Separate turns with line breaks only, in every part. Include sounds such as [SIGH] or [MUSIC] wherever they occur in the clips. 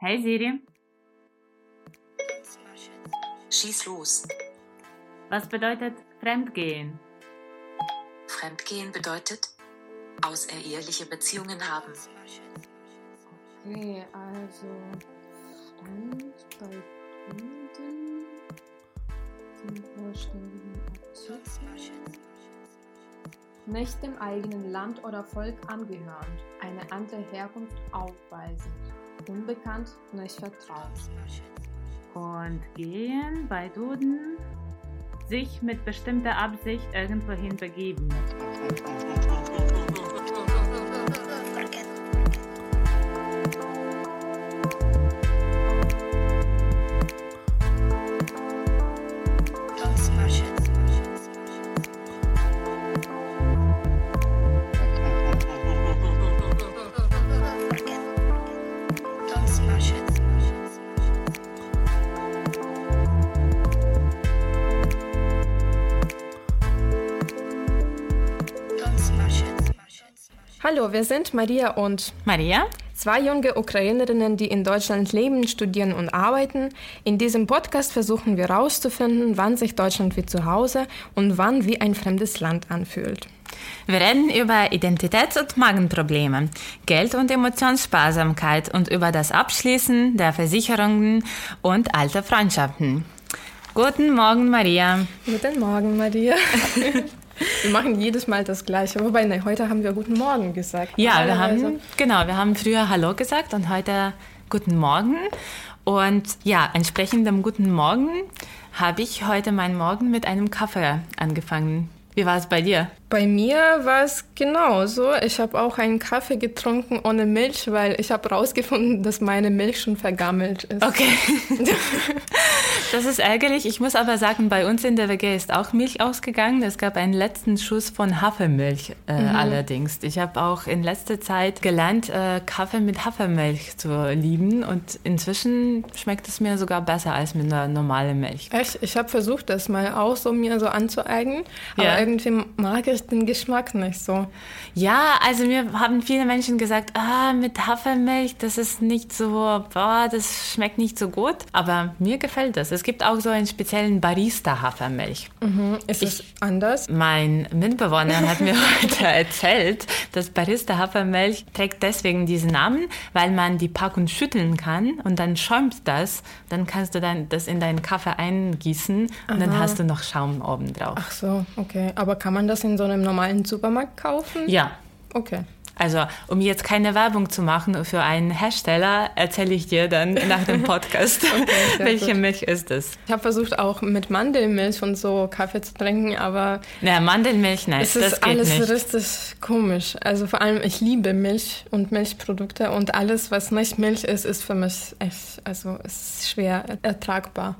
Hey Siri,
Schieß los.
was bedeutet Fremdgehen?
Fremdgehen bedeutet außereheliche Beziehungen haben.
Okay, also Fremd bei Fremden zum vollständigen Artikel. Nicht dem eigenen Land oder Volk angehörend, eine andere Herkunft aufweisend, unbekannt, nicht vertraut.
Und gehen bei Duden sich mit bestimmter Absicht irgendwohin begeben.
Hallo, wir sind Maria und
Maria?
Zwei junge Ukrainerinnen, die in Deutschland leben, studieren und arbeiten. In diesem Podcast versuchen wir herauszufinden, wann sich Deutschland wie zu Hause und wann wie ein fremdes Land anfühlt.
Wir reden über Identitäts- und Magenprobleme, Geld- und Emotionssparsamkeit und über das Abschließen der Versicherungen und alte Freundschaften. Guten Morgen, Maria.
Guten Morgen, Maria. [LAUGHS] wir machen jedes Mal das Gleiche. Wobei, ne, heute haben wir Guten Morgen gesagt.
Ja, wir haben, genau, wir haben früher Hallo gesagt und heute Guten Morgen. Und ja, entsprechend dem Guten Morgen habe ich heute meinen Morgen mit einem Kaffee angefangen. Wie war es bei dir?
Bei mir war es genauso. Ich habe auch einen Kaffee getrunken ohne Milch, weil ich habe herausgefunden, [LAUGHS] dass meine Milch schon vergammelt ist.
Okay. [LAUGHS] Das ist ärgerlich. Ich muss aber sagen, bei uns in der WG ist auch Milch ausgegangen. Es gab einen letzten Schuss von Hafermilch äh, allerdings. Ich habe auch in letzter Zeit gelernt, äh, Kaffee mit Hafermilch zu lieben. Und inzwischen schmeckt es mir sogar besser als mit einer normalen Milch.
Echt? Ich habe versucht, das mal auch so mir so anzueignen, aber
Ja.
irgendwie mag ich den Geschmack nicht so.
Ja, also mir haben viele Menschen gesagt, ah, mit Hafermilch, das ist nicht so, boah, das schmeckt nicht so gut. Aber mir gefällt das. Es gibt auch so einen speziellen Barista-Hafermilch.
Ist es anders?
Mein Mitbewohner hat mir [LAUGHS] heute erzählt, dass Barista Hafermilch trägt deswegen diesen Namen, weil man die Packung schütteln kann und dann schäumt das. Dann kannst du dann das in deinen Kaffee eingießen und dann hast du noch Schaum oben drauf.
Ach so, okay. Aber kann man das in so einem normalen Supermarkt kaufen?
Ja.
Okay.
Also, um jetzt keine Werbung zu machen für einen Hersteller, erzähle ich dir dann nach dem [LAUGHS] Podcast,
sehr [LAUGHS]
welche
gut.
Milch ist es.
Ich habe versucht auch mit Mandelmilch und so Kaffee zu trinken, aber
Na, Mandelmilch, nein,
es
das
ist
geht
alles
nicht.
richtig komisch. Also vor allem, ich liebe Milch und Milchprodukte und alles, was nicht Milch ist, ist für mich echt, also ist schwer ertragbar.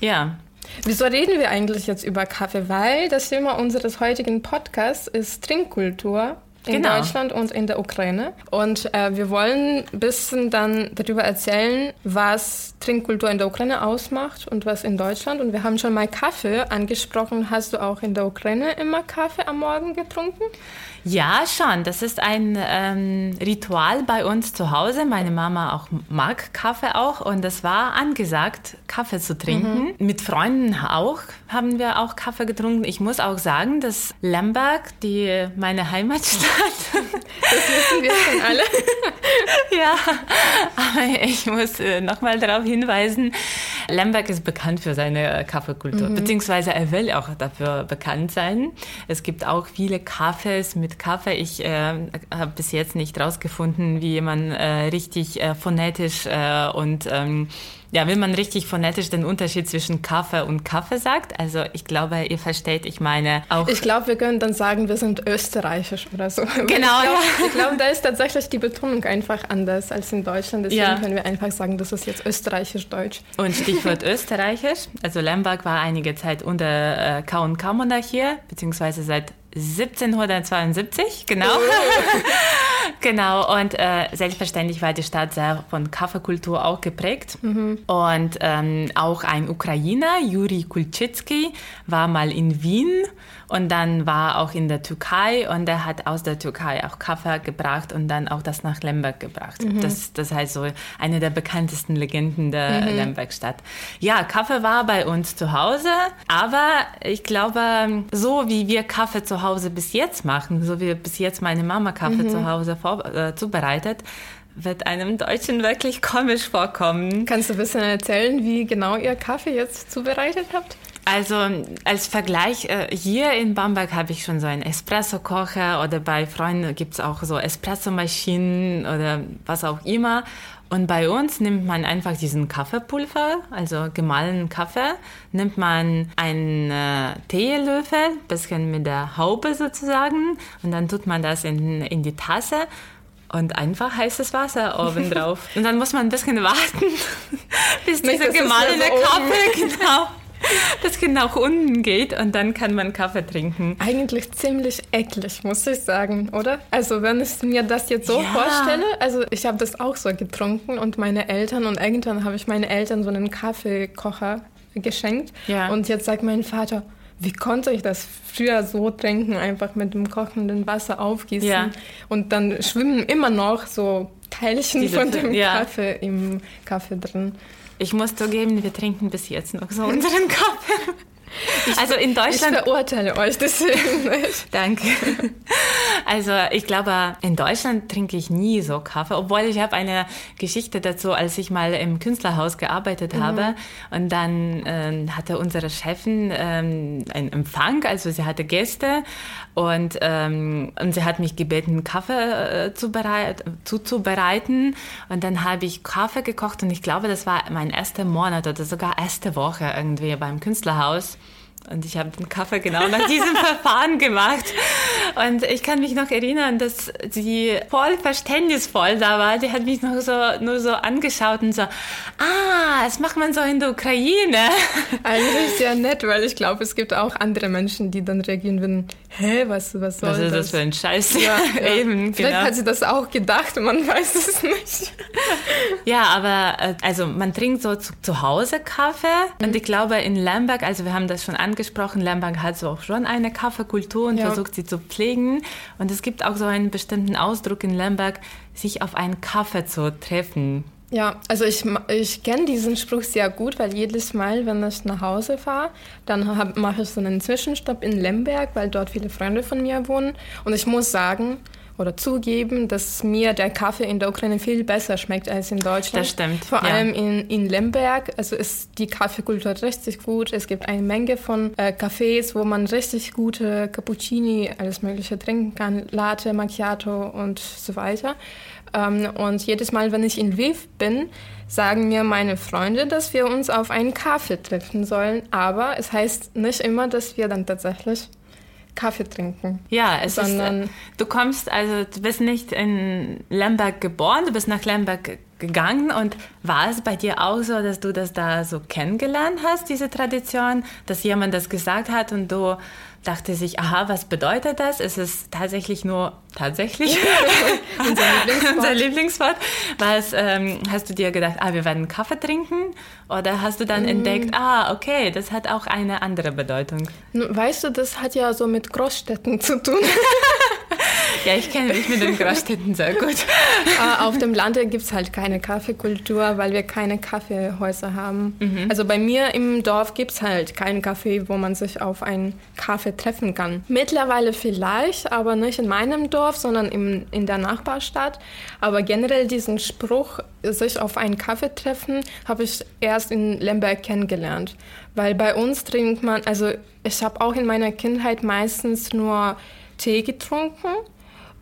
Ja,
Wieso reden wir eigentlich jetzt über Kaffee? Weil das Thema unseres heutigen Podcasts ist Trinkkultur in
Genau.
Deutschland und in der Ukraine. Und äh, wir wollen ein bisschen dann darüber erzählen, was Trinkkultur in der Ukraine ausmacht und was in Deutschland. Und wir haben schon mal Kaffee angesprochen. Hast du auch in der Ukraine immer Kaffee am Morgen getrunken?
Ja, schon. Das ist ein ähm, Ritual bei uns zu Hause. Meine Mama auch mag Kaffee auch und es war angesagt, Kaffee zu trinken. Mit Freunden auch haben wir auch Kaffee getrunken. Ich muss auch sagen, dass Lemberg, die meine Heimatstadt, [LAUGHS]
Das wissen wir schon alle. [LAUGHS]
ja, aber ich muss äh, nochmal darauf hinweisen, Lemberg ist bekannt für seine Kaffeekultur, beziehungsweise er will auch dafür bekannt sein. Es gibt auch viele Cafés mit Kaffee. Ich äh, habe bis jetzt nicht rausgefunden, wie man äh, richtig äh, phonetisch äh, und ähm, ja, wie man richtig phonetisch den Unterschied zwischen Kaffee und Kaffee sagt. Also ich glaube, ihr versteht, ich meine auch.
Ich glaube, wir können dann sagen, wir sind österreichisch oder so. [LAUGHS]
Genau,
Ich glaube,
ja.
glaube, da ist tatsächlich die Betonung einfach anders als in Deutschland. Deswegen
Ja.
können wir einfach sagen, das ist jetzt österreichisch-deutsch.
Und Stichwort Österreichisch. Also Lemberg war einige Zeit unter äh, K&K-Monarchie, beziehungsweise seit 1772, genau. [LAUGHS] Genau, und äh, selbstverständlich war die Stadt sehr von Kaffeekultur auch geprägt. Und ähm, auch ein Ukrainer, Juri Kulczycki, war mal in Wien und dann war auch in der Türkei und er hat aus der Türkei auch Kaffee gebracht und dann auch das nach Lemberg gebracht. Das, das heißt so eine der bekanntesten Legenden der Lemberg-Stadt. Ja, Kaffee war bei uns zu Hause, aber ich glaube, so wie wir Kaffee zu Hause bis jetzt machen, so wie bis jetzt meine Mama Kaffee zu Hause vor, äh, zubereitet, wird einem Deutschen wirklich komisch vorkommen.
Kannst du ein bisschen erzählen, wie genau ihr Kaffee jetzt zubereitet habt?
Also als Vergleich, äh, hier in Bamberg habe ich schon so einen Espresso-Kocher oder bei Freunden gibt es auch so Espresso-Maschinen oder was auch immer. Und bei uns nimmt man einfach diesen Kaffeepulver, also gemahlenen Kaffee, nimmt man einen äh, Teelöffel, bisschen mit der Haube sozusagen, und dann tut man das in, in die Tasse und einfach heißes Wasser oben drauf. [LAUGHS] und dann muss man ein bisschen warten, [LAUGHS] bis
Nicht,
dieser gemahlene
so
Kaffee, [LAUGHS] genau, [LAUGHS] das nach unten geht und dann kann man Kaffee trinken.
Eigentlich ziemlich eklig, muss ich sagen, oder? Also wenn ich mir das jetzt so
Ja.
vorstelle, also ich habe das auch so getrunken und meine Eltern und irgendwann habe ich meinen Eltern so einen Kaffeekocher geschenkt
Ja.
und jetzt sagt mein Vater, wie konnte ich das früher so trinken, einfach mit dem kochenden Wasser aufgießen
Ja.
und dann schwimmen immer noch so Teilchen
Diese
von dem. Kaffee im Kaffee drin.
Ich muss zugeben, wir trinken bis jetzt noch so unseren Kaffee. also in
Ich
Deutschland
verurteile euch deswegen nicht. [LAUGHS]
Danke. Also ich glaube, in Deutschland trinke ich nie so Kaffee, obwohl ich habe eine Geschichte dazu, als ich mal im Künstlerhaus gearbeitet habe und dann ähm, hatte unsere Chefin ähm, einen Empfang, also sie hatte Gäste und, ähm, und sie hat mich gebeten, Kaffee äh, zubereit, zuzubereiten und dann habe ich Kaffee gekocht und ich glaube, das war mein erster Monat oder sogar erste Woche irgendwie beim Künstlerhaus. Und ich habe den Kaffee genau nach diesem [LAUGHS] Verfahren gemacht. Und ich kann mich noch erinnern, dass sie voll verständnisvoll da war. Die hat mich noch so, nur so angeschaut und so, ah, das macht man so in der Ukraine.
Eigentlich sehr nett, weil ich glaube, es gibt auch andere Menschen, die dann reagieren würden, hä, was, was soll
Was ist
das?
das für ein Scheiß?
ja, ja. [LAUGHS]
Eben,
Vielleicht
genau.
hat sie das auch gedacht, man [LAUGHS] weiß es nicht.
Ja, aber äh, also man trinkt so zu, zu Hause Kaffee und ich glaube in Lemberg, also wir haben das schon angesprochen, Lemberg hat so auch schon eine Kaffeekultur und
Ja.
versucht sie zu pflegen und es gibt auch so einen bestimmten Ausdruck in Lemberg, sich auf einen Kaffee zu treffen.
Ja, also ich, ich kenne diesen Spruch sehr gut, weil jedes Mal, wenn ich nach Hause fahre, dann mache ich so einen Zwischenstopp in Lemberg, weil dort viele Freunde von mir wohnen. Und ich muss sagen oder zugeben, dass mir der Kaffee in der Ukraine viel besser schmeckt als in Deutschland.
Das stimmt,
Vor
ja.
allem in, in Lemberg, also ist die Kaffeekultur richtig gut. Es gibt eine Menge von äh, Cafés, wo man richtig gute Cappuccini, alles Mögliche trinken kann, Latte, Macchiato und so weiter. Ähm, und jedes Mal, wenn ich in Lviv bin, sagen mir meine Freunde, dass wir uns auf einen Kaffee treffen sollen. Aber es heißt nicht immer, dass wir dann tatsächlich Kaffee trinken.
Ja, es ist,
Sondern-
äh, du kommst, also du bist nicht in Lemberg geboren, du bist nach Lemberg gegangen und war es bei dir auch so, dass du das da so kennengelernt hast, diese Tradition, dass jemand das gesagt hat und du dachte sich, aha, was bedeutet das? Ist es tatsächlich nur, tatsächlich, [LAUGHS] [LAUGHS]
Unser Lieblingswort.
unser Lieblingswort? Was, ähm, hast du dir gedacht, ah, wir werden Kaffee trinken? Oder hast du dann entdeckt, ah, okay, das hat auch eine andere Bedeutung?
Weißt du, das hat ja so mit Großstädten zu tun. [LAUGHS]
Ja, ich kenne mich mit den Großstädten sehr gut.
Äh, Auf dem Lande gibt es halt keine Kaffeekultur, weil wir keine Kaffeehäuser haben. Also bei mir im Dorf gibt es halt keinen Kaffee, wo man sich auf einen Kaffee treffen kann. Mittlerweile vielleicht, aber nicht in meinem Dorf, sondern im, in der Nachbarstadt. Aber generell diesen Spruch, sich auf einen Kaffee treffen, habe ich erst in Lemberg kennengelernt. Weil bei uns trinkt man, also ich habe auch in meiner Kindheit meistens nur Tee getrunken.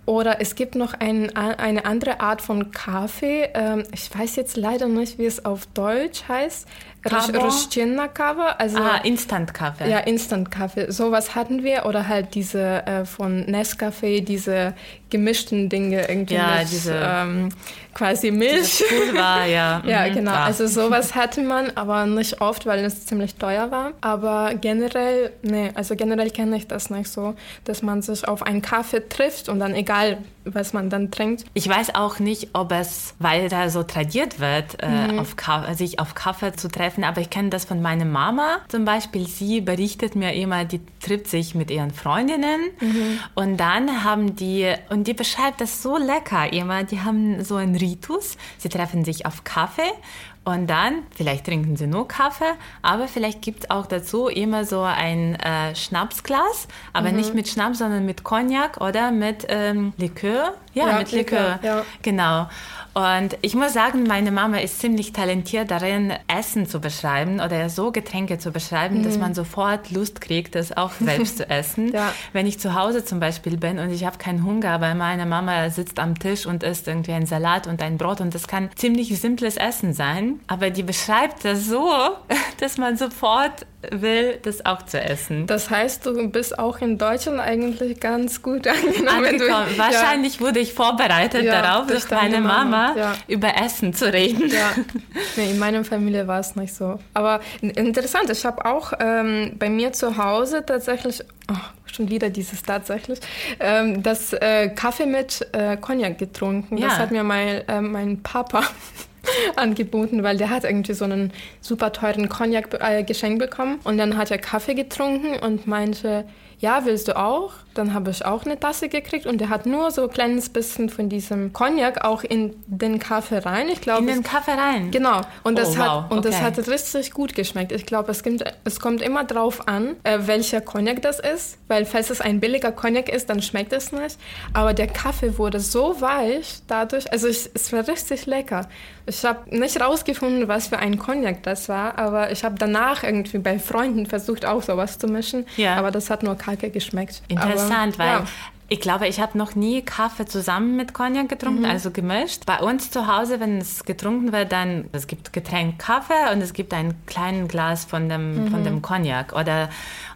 Oder es gibt noch ein, eine andere Art von Kaffee. Ähm, ich weiß jetzt leider nicht, wie es auf Deutsch heißt. Roszczenna Kawa. Also
Ah, Instant-Kaffee.
ja, Instant-Kaffee. Sowas hatten wir. Oder halt diese äh, von Nescafé, diese gemischten Dinge irgendwie
Ja,
mit
diese-
ähm, quasi Milch.
Pulver, [LAUGHS] ja.
Ja,
mhm,
genau.
klar.
Also sowas [LAUGHS] hatte man, aber nicht oft, weil es ziemlich teuer war. Aber generell, nee, also generell kenne ich das nicht so, dass man sich auf einen Kaffee trifft und dann egal was man dann trinkt.
Ich weiß auch nicht, ob es, weil da so tradiert wird, äh, auf Ka- sich auf Kaffee zu treffen, aber ich kenne das von meiner Mama zum Beispiel. Sie berichtet mir immer, die trifft sich mit ihren Freundinnen und dann haben die, und die beschreibt das so lecker immer, die haben so einen Ritus, sie treffen sich auf Kaffee und dann, vielleicht trinken sie nur Kaffee, aber vielleicht gibt es auch dazu immer so ein äh, Schnapsglas, aber nicht mit Schnaps, sondern mit Cognac oder mit ähm, Likör. Ja,
Ja,
mit Likör.
Likör, ja.
Genau. Und ich muss sagen, meine Mama ist ziemlich talentiert darin, Essen zu beschreiben oder so Getränke zu beschreiben, dass man sofort Lust kriegt, das auch [LAUGHS] selbst zu essen.
Ja.
Wenn ich zu Hause zum Beispiel bin und ich habe keinen Hunger, aber meine Mama sitzt am Tisch und isst irgendwie einen Salat und ein Brot und das kann ziemlich simples Essen sein, aber die beschreibt das so, [LAUGHS] dass man sofort will, das auch zu essen.
Das heißt, du bist auch in Deutschland eigentlich ganz gut [LAUGHS] angenommen.
Angekommen.
Ja.
Wahrscheinlich wurde ich vorbereitet
Ja,
darauf,
durch
durch meine
deine Mama, Ja.
über Essen zu reden.
Ja, nee, in meiner Familie war es nicht so. Aber in- interessant, ich habe auch ähm, bei mir zu Hause tatsächlich, oh, schon wieder dieses tatsächlich, ähm, das äh, Kaffee mit äh, Cognac getrunken. Das
Ja.
hat mir mein, äh, mein Papa [LAUGHS] angeboten, weil der hat irgendwie so einen super teuren Cognac äh, geschenkt bekommen. Und dann hat er Kaffee getrunken und meinte, ja, willst du auch? Dann habe ich auch eine Tasse gekriegt und der hat nur so ein kleines bisschen von diesem Cognac auch in den Kaffee rein. Ich glaube,
In den Kaffee rein.
Genau, und das,
Oh, wow,
hat, und das
okay.
hat richtig gut geschmeckt. Ich glaube, es, kommt- es kommt immer drauf an, äh, welcher Cognac das ist, weil falls es ein billiger Cognac ist, dann schmeckt es nicht. Aber der Kaffee wurde so weich dadurch, also ich, es war richtig lecker. Ich habe nicht rausgefunden, was für ein Cognac das war, aber ich habe danach irgendwie bei Freunden versucht, auch sowas zu mischen.
Ja.
Aber das hat nur kacke geschmeckt.
Interessant,
aber,
weil
ja.
Ich glaube, ich habe noch nie Kaffee zusammen mit Cognac getrunken,
Mhm.
also gemischt. Bei uns zu Hause, wenn es getrunken wird, dann es gibt Getränk Kaffee und es gibt ein kleines Glas von dem,
Mhm.
von dem Cognac. Oder,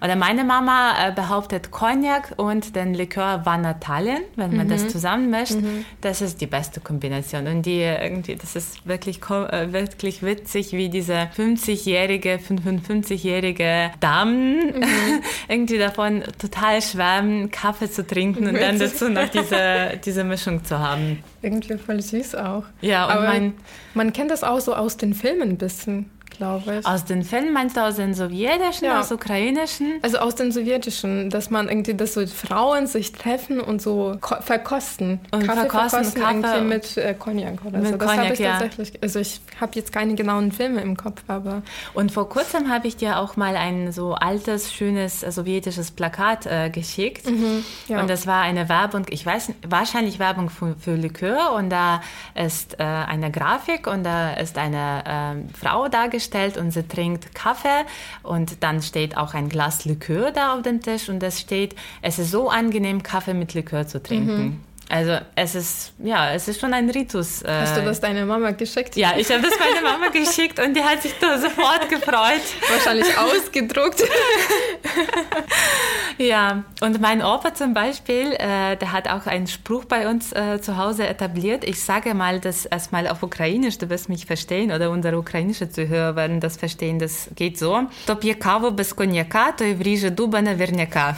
oder meine Mama äh, behauptet Cognac und den Likör Vanatalien, wenn man
Mhm.
das zusammenmischt, das ist die beste Kombination. Und die irgendwie, das ist wirklich, äh, wirklich witzig, wie diese 50-jährige, 55-jährige Damen
Mhm. [LAUGHS]
irgendwie davon total schwärmen, Kaffee zu trinken und dann dazu noch diese, diese Mischung zu haben.
Irgendwie voll süß auch.
Ja, und
aber
mein-
man kennt das auch so aus den Filmen ein bisschen, glaube ich.
Aus den Filmen meinst du aus den sowjetischen,
Ja.
aus ukrainischen?
Also aus den sowjetischen, dass man irgendwie, dass so Frauen sich treffen und so ko- verkosten.
Und verkosten Kaffee
irgendwie mit äh, Cognac oder
Mit
so. Das
Cognac,
habe ich
ja.
tatsächlich, also ich habe jetzt keine genauen Filme im Kopf, aber
Und vor kurzem habe ich dir auch mal ein so altes, schönes äh, sowjetisches Plakat äh, geschickt.
Mhm, ja.
Und das war eine Werbung, ich weiß, wahrscheinlich Werbung für, für Likör. Und da ist äh, eine Grafik und da ist eine ähm, Frau dargestellt und sie trinkt Kaffee. Und dann steht auch ein Glas Likör da auf dem Tisch und das steht, es ist so angenehm, Kaffee mit Likör zu trinken.
Mhm.
Also es ist, ja, es ist schon ein Ritus. Äh.
Hast du das deiner Mama geschickt?
Ja, ich habe das meiner Mama geschickt und die hat sich da sofort gefreut.
Wahrscheinlich ausgedruckt. [LAUGHS]
ja, und mein Opa zum Beispiel, äh, der hat auch einen Spruch bei uns äh, zu Hause etabliert. Ich sage mal das erstmal auf Ukrainisch, du wirst mich verstehen oder unsere ukrainische Zuhörer werden das verstehen. Das geht so.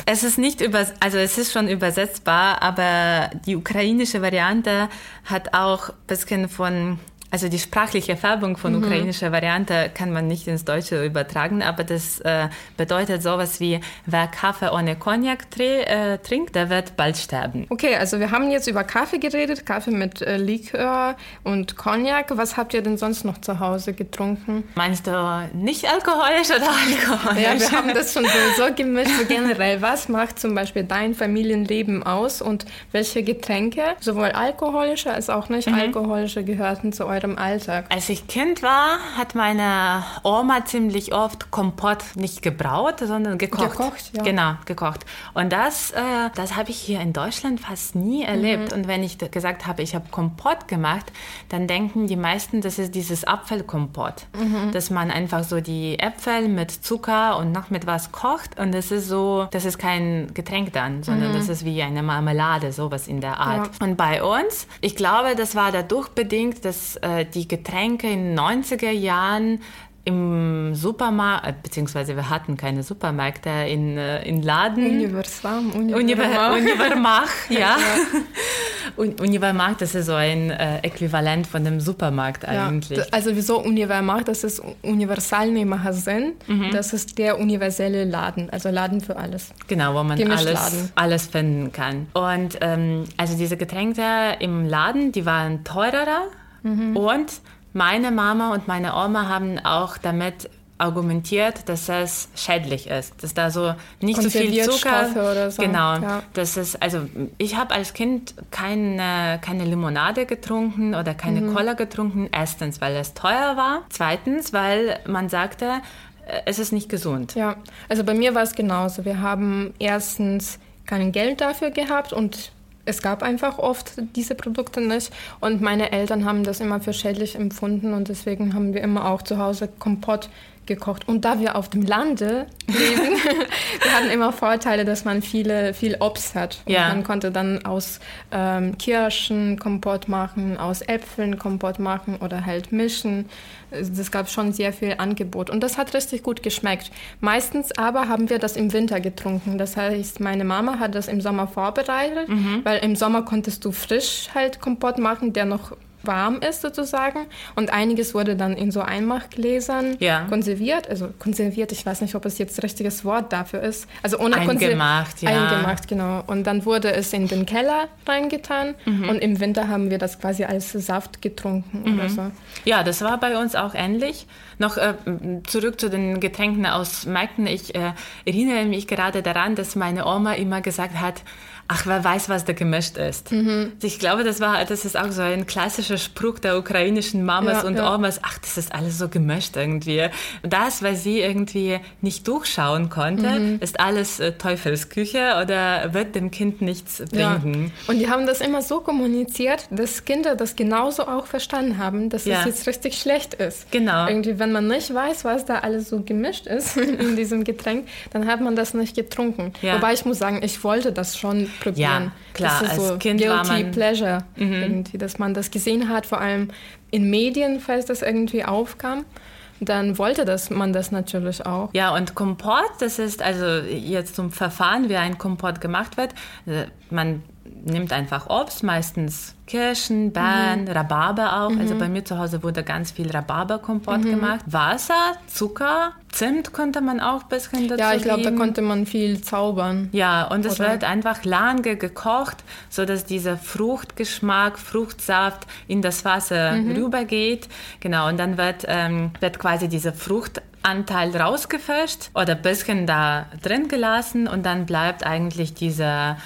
Es ist nicht über, also es ist schon übersetzbar, aber die ukrainische Variante hat auch ein bisschen von also die sprachliche Färbung von ukrainischer Variante kann man nicht ins Deutsche übertragen, aber das äh, bedeutet sowas wie, wer Kaffee ohne Cognac äh, trinkt, der wird bald sterben.
Okay, also wir haben jetzt über Kaffee geredet, Kaffee mit äh, Likör und Cognac. Was habt ihr denn sonst noch zu Hause getrunken?
Meinst du nicht alkoholisch oder alkoholisch?
Ja, wir haben das schon so, gemischt. So generell, was macht zum Beispiel dein Familienleben aus und welche Getränke, sowohl alkoholische als auch nicht
Mhm.
alkoholische, gehörten zu eurem Alltag?
Als ich Kind war, hat meine Oma ziemlich oft Kompott nicht gebraut, sondern gekocht.
Gekocht, ja.
Genau, gekocht. Und das, äh, das habe ich hier in Deutschland fast nie erlebt.
Mhm.
Und wenn ich gesagt habe, ich habe Kompott gemacht, dann denken die meisten, das ist dieses Apfelkompott.
Mhm.
Dass man einfach so die Äpfel mit Zucker und noch mit was kocht. Und das ist so, das ist kein Getränk dann, sondern das ist wie eine Marmelade, sowas in der Art.
Mhm. Ja.
Und bei uns, ich glaube, das war dadurch bedingt, dass äh, die Getränke in den 90er Jahren im Supermarkt, äh, beziehungsweise wir hatten keine Supermärkte in, äh, in Laden.
Universam,
Univer
Universam.
Univermach, [LAUGHS] ja. Un Univermarkt, das ist so ein äh, Äquivalent von dem Supermarkt eigentlich.
Ja, also wieso Univermarkt? Das ist Universalny Magasin. Mhm. Das ist der universelle Laden, also Laden für alles.
Genau, wo man alles, alles finden kann. Und ähm, also diese Getränke im Laden, die waren teurer mhm. und meine Mama und meine Oma haben auch damit argumentiert, dass es schädlich ist, dass da so nicht so viel Zucker
oder so.
Genau, ja. das ist also ich habe als Kind keine keine Limonade getrunken oder keine mhm. Cola getrunken. Erstens, weil es teuer war. Zweitens, weil man sagte, äh, es ist nicht gesund.
Ja, also bei mir war es genauso. Wir haben erstens kein Geld dafür gehabt und es gab einfach oft diese Produkte nicht. Und meine Eltern haben das immer für schädlich empfunden. Und deswegen haben wir immer auch zu Hause Kompott gekocht. Und da wir auf dem Lande leben, [LAUGHS] wir hatten immer Vorteile, dass man viele, viel Obst hat. Und ja. man konnte dann aus ähm, Kirschen Kompott machen, aus Äpfeln Kompott machen oder halt mischen. Es gab schon sehr viel Angebot und das hat richtig gut geschmeckt. Meistens aber haben wir das im Winter getrunken. Das heißt, meine Mama hat das im Sommer vorbereitet, mhm. weil im Sommer konntest du frisch halt Kompott machen, der noch warm ist sozusagen. Und einiges wurde dann in so Einmachgläsern ja. konserviert. Also konserviert, ich weiß nicht, ob es jetzt richtiges Wort dafür ist. Also ohne
Eingemacht, ja.
Eingemacht, genau. Und dann wurde es in den Keller reingetan mhm. und im Winter haben wir das quasi als Saft getrunken mhm. oder so.
Ja, das war bei uns auch ähnlich. Noch äh, zurück zu den Getränken aus Märkten. Ich äh, erinnere mich gerade daran, dass meine Oma immer gesagt hat, ach, wer weiß, was da gemischt ist. Mhm. Ich glaube, das war, das ist auch so ein klassischer Spruch der ukrainischen Mamas ja, und ja. Omas, ach, das ist alles so gemischt irgendwie. Das, weil sie irgendwie nicht durchschauen konnte, mhm. ist alles äh, Teufelsküche oder wird dem Kind nichts bringen.
Ja. Und die haben das immer so kommuniziert, dass Kinder das genauso auch verstanden haben, dass es jetzt richtig schlecht ist.
Genau.
Irgendwie, wenn man nicht weiß, was da alles so gemischt ist [LAUGHS] in diesem Getränk, dann hat man das nicht getrunken. Wobei ich muss sagen, ich wollte das schon probieren.
Ja, klar,
das ist als
so Kind
guilty
war man
pleasure mhm. irgendwie, dass man das gesehen hat, vor allem in Medien, falls das irgendwie aufkam dann wollte das, man das natürlich auch.
Ja, und Kompott, das ist also jetzt zum Verfahren, wie ein Kompott gemacht wird. Äh, man nimmt einfach Obst, meistens Kirschen, Beeren, mhm. Rhabarber auch. Also mhm. Also bei mir zu Hause wurde ganz viel Rhabarberkompott mhm. gemacht. Wasser, Zucker, Zimt konnte man auch ein bisschen dazu
Ja, ich glaube, da konnte man viel zaubern.
Ja, und es wird einfach lange gekocht, sodass dieser Fruchtgeschmack, Fruchtsaft in das Wasser mhm. rübergeht. Genau, und dann wird, ähm, wird quasi dieser Fruchtanteil rausgefischt oder ein bisschen da drin gelassen und dann bleibt eigentlich dieser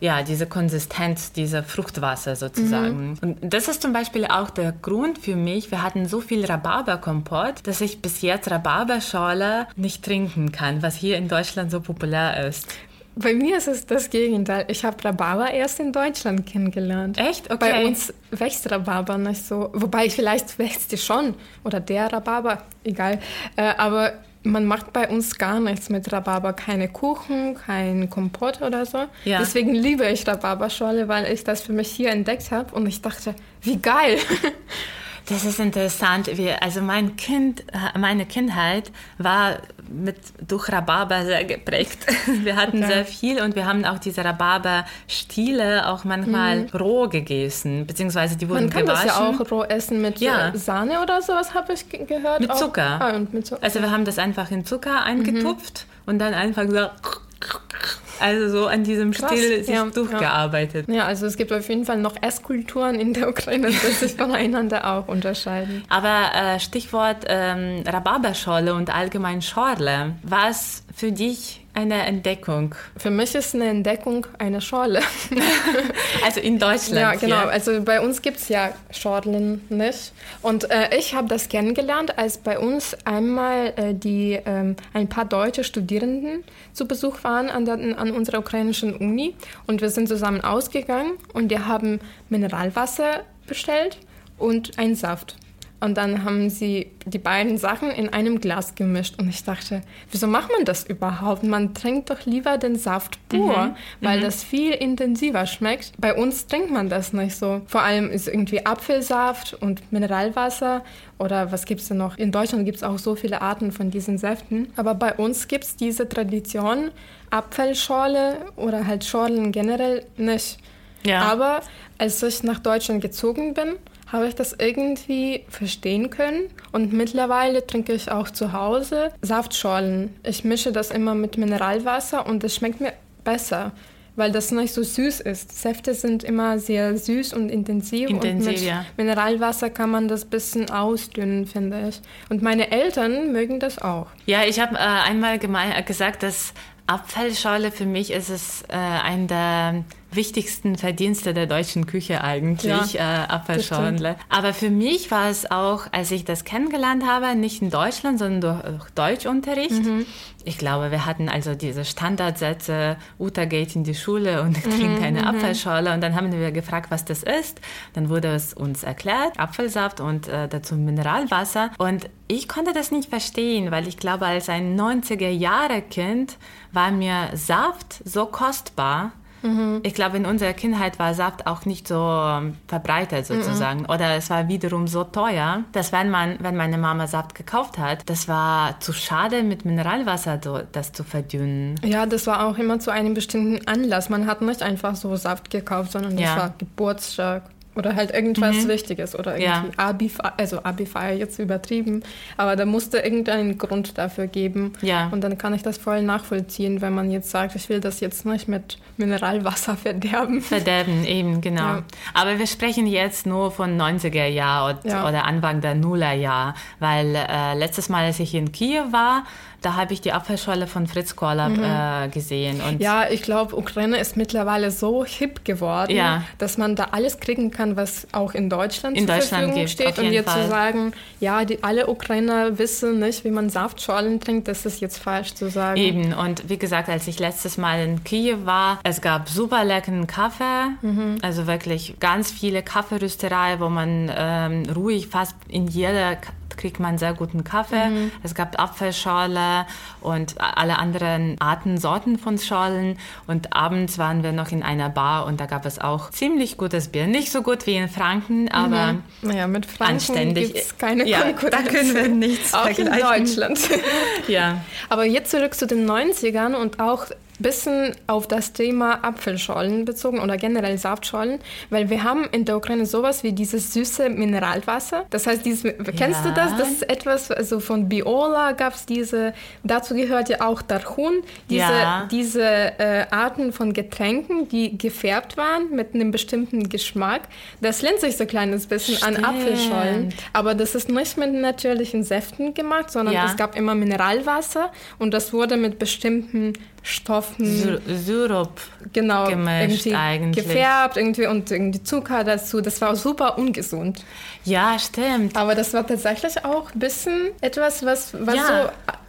ja, diese Konsistenz, dieser Fruchtwasser sozusagen. Mhm. Und das ist zum Beispiel auch der Grund für mich, wir hatten so viel Rhabarberkompott, dass ich bis jetzt Rhabarberschorle nicht trinken kann, was hier in Deutschland so populär ist.
Bei mir ist es das Gegenteil. Ich habe Rhabarber erst in Deutschland kennengelernt.
Echt? Okay.
Bei uns wächst Rhabarber nicht so. Wobei vielleicht wächst die schon. Oder der Rhabarber, egal. Äh, aber man macht bei uns gar nichts mit Rhabarber. Keine Kuchen, kein Kompott oder so. Ja. Deswegen liebe ich Rhabarberschorle, weil ich das für mich hier entdeckt habe und ich dachte, wie geil.
Das ist interessant. also mein Kind, meine Kindheit war mit, durch Rhabarber sehr geprägt. [LAUGHS] Wir hatten okay. sehr viel und wir haben auch diese Rhabarber-Stiele auch manchmal mhm. roh gegessen, beziehungsweise die wurden
Man kann
gewaschen.
das ja auch roh essen mit ja. Sahne oder sowas, habe ich gehört.
Mit Zucker. Ah, mit Zucker. Also wir haben das einfach in Zucker eingetupft mhm. und dann einfach so also so an diesem Krass, Stil sich ja, durchgearbeitet.
Ja. ja. also es gibt auf jeden Fall noch Esskulturen in der Ukraine, die sich [LAUGHS] voneinander auch unterscheiden.
Aber äh, Stichwort ähm, Rhabarberschorle und allgemein Schorle. Was für dich eine Entdeckung?
Für mich ist eine Entdeckung eine Schorle. [LAUGHS]
also in Deutschland.
Ja, genau. Hier. Also bei uns gibt es ja Schorlen nicht. Und äh, ich habe das kennengelernt, als bei uns einmal äh, die, ähm, ein paar deutsche Studierenden zu Besuch waren an, der, an unserer ukrainischen Uni. Und wir sind zusammen ausgegangen und wir haben Mineralwasser bestellt und einen Saft. Und dann haben sie die beiden Sachen in einem Glas gemischt. Und ich dachte, wieso macht man das überhaupt? Man trinkt doch lieber den Saft pur, mhm. weil mhm. das viel intensiver schmeckt. Bei uns trinkt man das nicht so. Vor allem ist irgendwie Apfelsaft und Mineralwasser. Oder was gibt es denn noch? In Deutschland gibt es auch so viele Arten von diesen Säften. Aber bei uns gibt es diese Tradition, Apfelschorle oder halt Schorlen generell nicht.
Ja.
Aber als ich nach Deutschland gezogen bin, habe ich das irgendwie verstehen können. Und mittlerweile trinke ich auch zu Hause Saftschorlen. Ich mische das immer mit Mineralwasser und es schmeckt mir besser, weil das nicht so süß ist. Säfte sind immer sehr süß und intensiv.
Intensiv,
und mit
ja.
Mineralwasser kann man das bisschen ausdünnen, finde ich. Und meine Eltern mögen das auch.
Ja, ich habe äh, einmal äh, gesagt, dass Abfallschorle für mich ist es äh, ein der wichtigsten Verdienste der deutschen Küche eigentlich,
Ja,
äh, Abfallschorle. Aber für mich war es auch, als ich das kennengelernt habe, nicht in Deutschland, sondern durch, Deutschunterricht. Ich glaube, wir hatten also diese Standardsätze, Uta geht in die Schule und trinkt eine Abfallschorle. Und dann haben wir gefragt, was das ist. Dann wurde es uns erklärt, Apfelsaft und äh, dazu Mineralwasser. Und ich konnte das nicht verstehen, weil ich glaube, als ein 90er-Jahre-Kind war mir Saft so kostbar. Ich glaube, in unserer Kindheit war Saft auch nicht so ähm, verbreitet sozusagen. Oder es war wiederum so teuer, dass wenn man, wenn meine Mama Saft gekauft hat, das war zu schade, mit Mineralwasser so, das zu verdünnen.
Ja, das war auch immer zu einem bestimmten Anlass. Man hat nicht einfach so Saft gekauft, sondern das
Ja.
war Geburtstag oder halt irgendwas Wichtiges oder irgendwie
Ja.
Abi, also Abi-Feier jetzt übertrieben. Aber da musste irgendeinen Grund dafür geben.
Ja.
Und dann kann ich das voll nachvollziehen, wenn man jetzt sagt, ich will das jetzt nicht mit Mineralwasser [LAUGHS] verderben.
Verderben, eben, genau.
Ja.
Aber wir sprechen jetzt nur von 90er Jahr oder,
Ja.
oder Anfang der Nuller Jahr, weil äh, letztes Mal, als ich in Kiew war, da habe ich die Abfallschorle von Fritz Korlab äh, gesehen. Und
Mhm. Ja, ich glaube, Ukraine ist mittlerweile so hip geworden,
Ja.
dass man da alles kriegen kann, was auch in Deutschland
In
zur
Deutschland
Verfügung
gibt,
steht. Und jetzt
Fall.
zu sagen, ja, die, alle Ukrainer wissen nicht, wie man Saftschorlen trinkt, das ist jetzt falsch zu sagen.
Eben, und wie gesagt, als ich letztes Mal in Kiew war, es gab super leckeren Kaffee, also wirklich ganz viele Kaffeerösterei, wo man ähm, ruhig fast in jeder kriegt man sehr guten Kaffee. Es gab Apfelschorle und alle anderen Arten, Sorten von Schorlen. Und abends waren wir noch in einer Bar und da gab es auch ziemlich gutes Bier. Nicht so gut wie in Franken, aber
Naja, mit Franken
Anständig.
gibt es keine
Ja,
Konkurrenz.
da können wir nichts
Auch in
vergleichen.
Deutschland. [LAUGHS]
ja.
Aber jetzt zurück zu den 90ern und auch bisschen auf das Thema Apfelschollen bezogen oder generell Saftschollen, weil wir haben in der Ukraine sowas wie dieses süße Mineralwasser. Das heißt, dieses, kennst du das? Das ist etwas, also von Biola gab es diese, dazu gehört ja auch Tarhun, diese,
Ja.
diese äh, Arten von Getränken, die gefärbt waren mit einem bestimmten Geschmack. Das lehnt sich so ein kleines bisschen an
Stimmt.
Apfelschollen. Aber das ist nicht mit natürlichen Säften gemacht, sondern
Ja.
es gab immer Mineralwasser und das wurde mit bestimmten Stoffen
Sy- Syrup
genau
gemischt
irgendwie
eigentlich.
gefärbt irgendwie und irgendwie Zucker dazu. Das war super ungesund.
Ja, stimmt.
Aber das war tatsächlich auch ein bisschen etwas, was, was
Ja.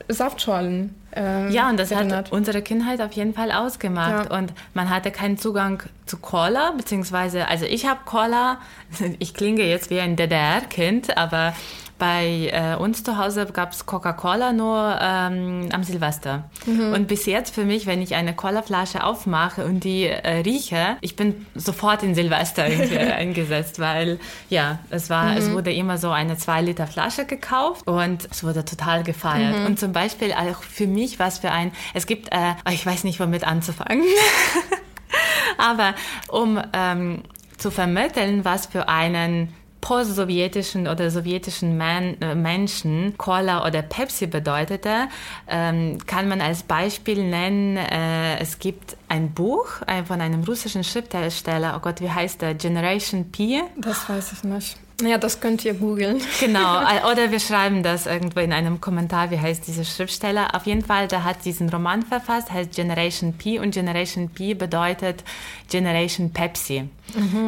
so Saftschollen äh,
Ja, und das hat
erinnert.
unsere Kindheit auf jeden Fall ausgemacht.
Ja.
Und man hatte keinen Zugang zu Cola, beziehungsweise, also ich habe Cola, [LAUGHS] ich klinge jetzt wie ein DDR-Kind, aber bei äh, uns zu Hause gab es Coca-Cola nur ähm, am Silvester.
Mhm.
Und bis jetzt für mich, wenn ich eine Cola-Flasche aufmache und die äh, rieche, ich bin sofort in Silvester [LAUGHS] eingesetzt, weil ja, es war,
Mhm.
es wurde immer so eine 2 Liter Flasche gekauft und es wurde total gefeiert.
Mhm.
Und zum Beispiel auch für mich was für ein, es gibt, äh, ich weiß nicht, womit anzufangen, [LAUGHS] aber um ähm, zu vermitteln, was für einen postsowjetischen oder sowjetischen Man, äh, Menschen Cola oder Pepsi bedeutete, ähm, kann man als Beispiel nennen, äh, es gibt ein Buch von einem russischen Schriftsteller, oh Gott, wie heißt der? Generation P.
Das weiß ich nicht. Naja, das könnt ihr googeln.
Genau, [LAUGHS] äh, oder wir schreiben das irgendwo in einem Kommentar, wie heißt dieser Schriftsteller. Auf jeden Fall, der hat diesen Roman verfasst, heißt Generation P und Generation P bedeutet Generation Pepsi.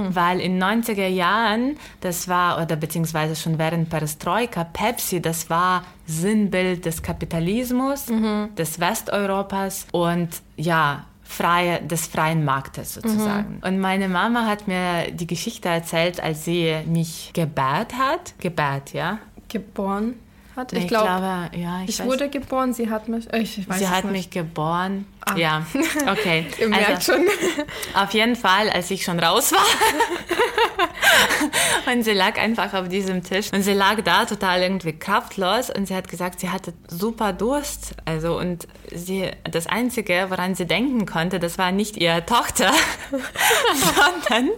Weil in 90er Jahren, das war, oder beziehungsweise schon während Perestroika, Pepsi, das war Sinnbild des Kapitalismus, des Westeuropas und ja, freie, des freien Marktes sozusagen. Und meine Mama hat mir die Geschichte erzählt, als sie mich gebärt hat. Gebärt, ja?
Geboren hat.
Ich,
Ich glaube,
glaube, ja. Ich,
ich
weiß,
wurde geboren, sie hat mich. Ich, ich weiß
sie hat
nicht.
mich geboren. Ja, [LAUGHS] okay.
Ihr merkt
Also,
schon.
auf jeden Fall, als ich schon raus war, [LAUGHS] [LAUGHS] und sie lag einfach auf diesem Tisch und sie lag da total irgendwie kraftlos und sie hat gesagt, sie hatte super Durst. Also und sie, das Einzige, woran sie denken konnte, das war nicht ihre Tochter, [LAUGHS] sondern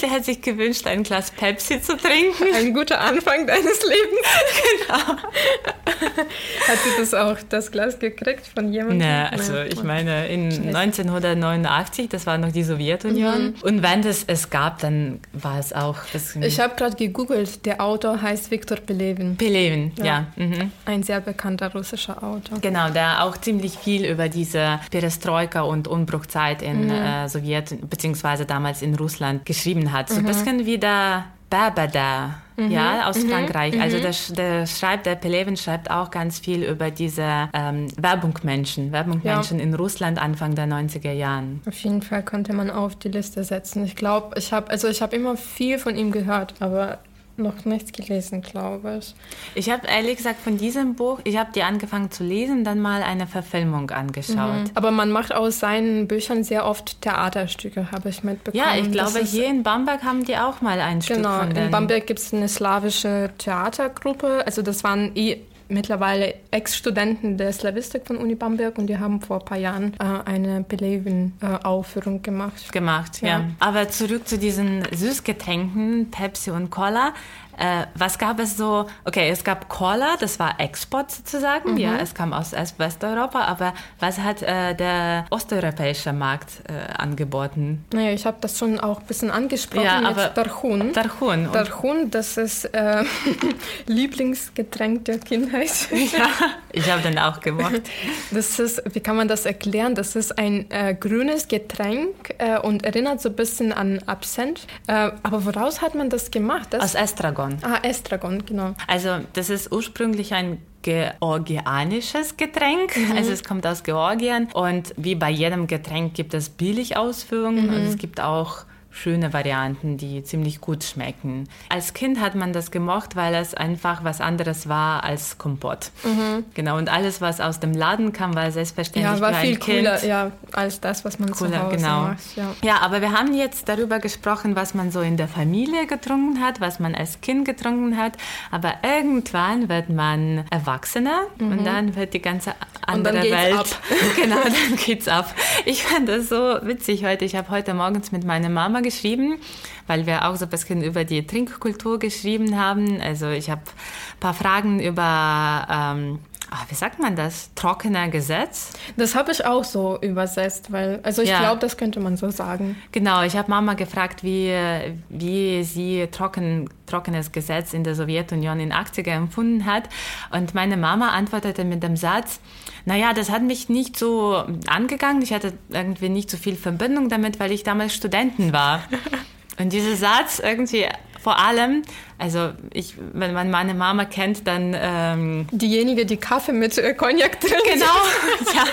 sie hat sich gewünscht, ein Glas Pepsi zu trinken.
Ein guter Anfang deines Lebens. genau. [LAUGHS] hat sie das auch, das Glas gekriegt von jemandem?
Ne, also ich meine, in 1989, das war noch die Sowjetunion. Mhm. Und wenn es es gab, dann war es auch. Das
ich habe gerade gegoogelt, der Autor heißt Viktor Pelevin.
Pelevin, ja. ja.
Mhm. Ein sehr bekannter russischer Autor.
Genau, der auch ziemlich viel über diese Perestroika und Umbruchzeit in mhm. äh, Sowjet, beziehungsweise damals in Russland geschrieben hat. So ein mhm. bisschen wie der Berbeda, mhm. ja, aus mhm. Frankreich. Also mhm. der, der, schreibt, der Pelevin schreibt auch ganz viel über diese ähm, Werbungmenschen, Werbungmenschen ja. in Russland Anfang der 90er Jahren.
Auf jeden Fall konnte man auf die Liste setzen. Ich glaube, ich habe also ich habe immer viel von ihm gehört, aber noch nichts gelesen, glaube ich.
Ich habe ehrlich gesagt von diesem Buch, ich habe die angefangen zu lesen, dann mal eine Verfilmung angeschaut. Mhm.
Aber man macht aus seinen Büchern sehr oft Theaterstücke, habe ich mitbekommen.
Ja, ich glaube, hier in Bamberg haben die auch mal ein Stück
genau,
von
Genau, in Bamberg gibt es eine slawische Theatergruppe. Also das waren eh mittlerweile Ex-Studenten der Slavistik von Uni Bamberg und die haben vor ein paar Jahren äh, eine Belevin-Aufführung gemacht.
Gemacht, ja. ja. Aber zurück zu diesen Süßgetränken, Pepsi und Cola. Äh, was gab es so? Okay, es gab Cola, das war Export sozusagen. Mhm. Ja, es kam aus Westeuropa. Aber was hat äh, der osteuropäische Markt äh, angeboten?
Naja, ich habe das schon auch ein bisschen angesprochen ja, aber Darchun.
Darchun.
Darchun, das ist äh, [LAUGHS] Lieblingsgetränk der Kindheit. [LAUGHS]
ja, ich habe den auch gemacht.
Das ist, wie kann man das erklären? Das ist ein äh, grünes Getränk äh, und erinnert so ein bisschen an Absent. aber woraus hat man das gemacht? Das
aus Estragon.
Estragon. Ah, Estragon, genau.
Also das ist ursprünglich ein georgianisches Getränk. Mhm. Also es kommt aus Georgien und wie bei jedem Getränk gibt es Billigausführungen mhm. und es gibt auch schöne Varianten, die ziemlich gut schmecken. Als Kind hat man das gemocht, weil es einfach was anderes war als Kompott. Mhm. Genau, und alles, was aus dem Laden kam, war selbstverständlich
ja, war viel cooler, ja, als das, was man cooler, zu Hause genau. macht.
Ja. ja, aber wir haben jetzt darüber gesprochen, was man so in der Familie getrunken hat, was man als Kind getrunken hat, aber irgendwann wird man Erwachsener mhm. und dann wird die ganze andere Welt. Ab. [LAUGHS] genau, dann geht's ab. Ich fand das so witzig heute. Ich habe heute morgens mit meiner Mama geschrieben, weil wir auch so ein bisschen über die Trinkkultur geschrieben haben. Also ich habe ein paar Fragen über, ähm, ach, wie sagt man das, trockener Gesetz.
Das habe ich auch so übersetzt, weil, also ich ja. glaube, das könnte man so sagen.
Genau, ich habe Mama gefragt, wie, wie sie trocken, trockenes Gesetz in der Sowjetunion in den 80er empfunden hat. Und meine Mama antwortete mit dem Satz, naja, das hat mich nicht so angegangen. Ich hatte irgendwie nicht so viel Verbindung damit, weil ich damals Studenten war. [LAUGHS] Und dieser Satz irgendwie vor allem also ich, wenn man meine Mama kennt, dann... Ähm,
Diejenige, die Kaffee mit äh, Cognac trinkt.
Genau, [LAUGHS] ja.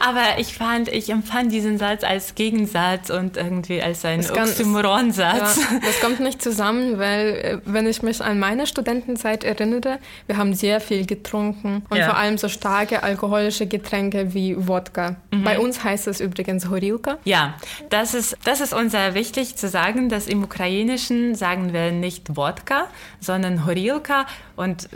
Aber ich fand, ich empfand diesen Satz als Gegensatz und irgendwie als ein Oxymoron-Satz.
Ja, das kommt nicht zusammen, weil äh, wenn ich mich an meine Studentenzeit erinnere, wir haben sehr viel getrunken und ja. vor allem so starke alkoholische Getränke wie Wodka. Mhm. Bei uns heißt es übrigens Horilka.
Ja, das ist, das ist uns sehr wichtig zu sagen, dass im Ukrainischen sagen wir nicht Wodka, sondern Horilka. Und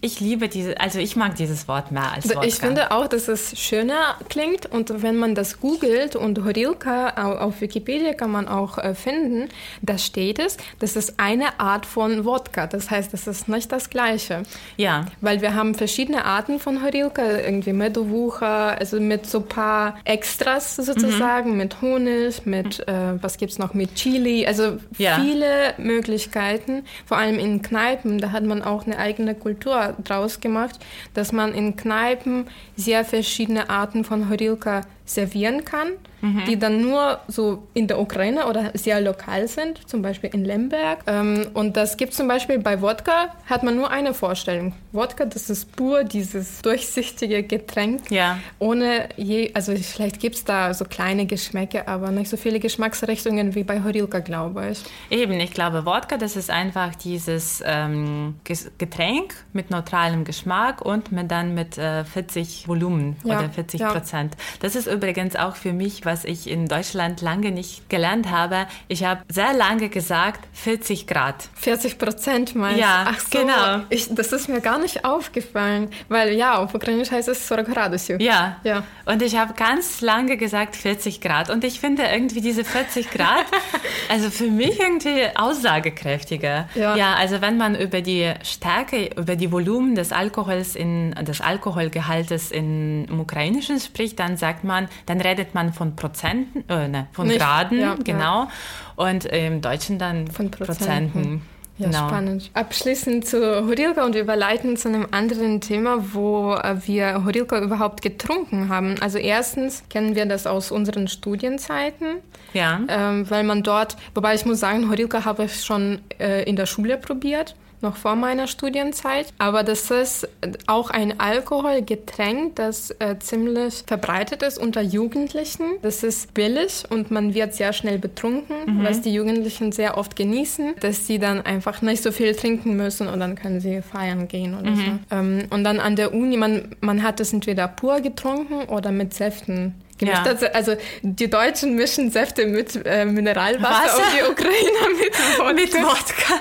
ich liebe diese, also ich mag dieses Wort mehr als Wodka.
Ich finde auch, dass es schöner klingt und wenn man das googelt und Horilka auf Wikipedia kann man auch äh, finden, da steht es, das ist eine Art von Wodka. Das heißt, das ist nicht das Gleiche.
Ja.
Weil wir haben verschiedene Arten von Horilka, irgendwie Medowucher, also mit so ein paar Extras sozusagen, mhm. mit Honig, mit, äh, was gibt es noch, mit Chili, also ja. viele Möglichkeiten, vor allem in Kneipen, da hat man auch eine eigene Kultur draus gemacht, dass man in Kneipen sehr verschiedene Arten von Horilka servieren kann, mhm. die dann nur so in der Ukraine oder sehr lokal sind, zum Beispiel in Lemberg. Ähm, und das gibt zum Beispiel bei Wodka, hat man nur eine Vorstellung. Wodka, das ist pur dieses durchsichtige Getränk,
ja.
ohne je, also vielleicht gibt es da so kleine Geschmäcke, aber nicht so viele Geschmacksrichtungen wie bei Horilka, glaube ich.
Eben, ich glaube, Wodka, das ist einfach dieses ähm, Getränk mit neutralem Geschmack und mit dann mit äh, 40 Volumen ja, oder 40 Prozent. Ja. Das ist übrigens auch für mich, was ich in Deutschland lange nicht gelernt habe. Ich habe sehr lange gesagt 40 Grad.
40 Prozent meinst du?
Ja,
Ach so,
genau.
Ich, das ist mir gar nicht aufgefallen, weil ja, auf Ukrainisch heißt es 40 Grad.
Ja.
ja.
Und ich habe ganz lange gesagt 40 Grad. Und ich finde irgendwie diese 40 Grad, [LAUGHS] also für mich irgendwie aussagekräftiger.
Ja.
ja, also wenn man über die Stärke, über die Volumen des Alkohols in, des Alkoholgehaltes in, im Ukrainischen spricht, dann sagt man dann redet man von Prozenten, äh, ne, von
Nicht-
Graden,
ja,
genau. Und im Deutschen dann
Von Prozenten.
Prozenten.
Ja,
genau.
spannend. Abschließend zu Horilka und überleiten zu einem anderen Thema, wo äh, wir Horilka überhaupt getrunken haben. Also erstens kennen wir das aus unseren Studienzeiten,
Ja.
ähm, weil man dort, wobei ich muss sagen, Horilka habe ich schon äh, in der Schule probiert, noch vor meiner Studienzeit. Aber das ist auch ein Alkoholgetränk, das äh, ziemlich verbreitet ist unter Jugendlichen. Das ist billig und man wird sehr schnell betrunken, was die Jugendlichen sehr oft genießen, dass sie dann einfach nicht so viel trinken müssen und dann können sie feiern gehen oder so. Ähm, und dann an der Uni, man, man hat es entweder pur getrunken oder mit Säften. Gemischt.
Ja.
Also, also die Deutschen mischen Säfte mit äh, Mineralwasser
Wasser?
und die Ukrainer [LAUGHS] mit Wodka.
Mit Wodka.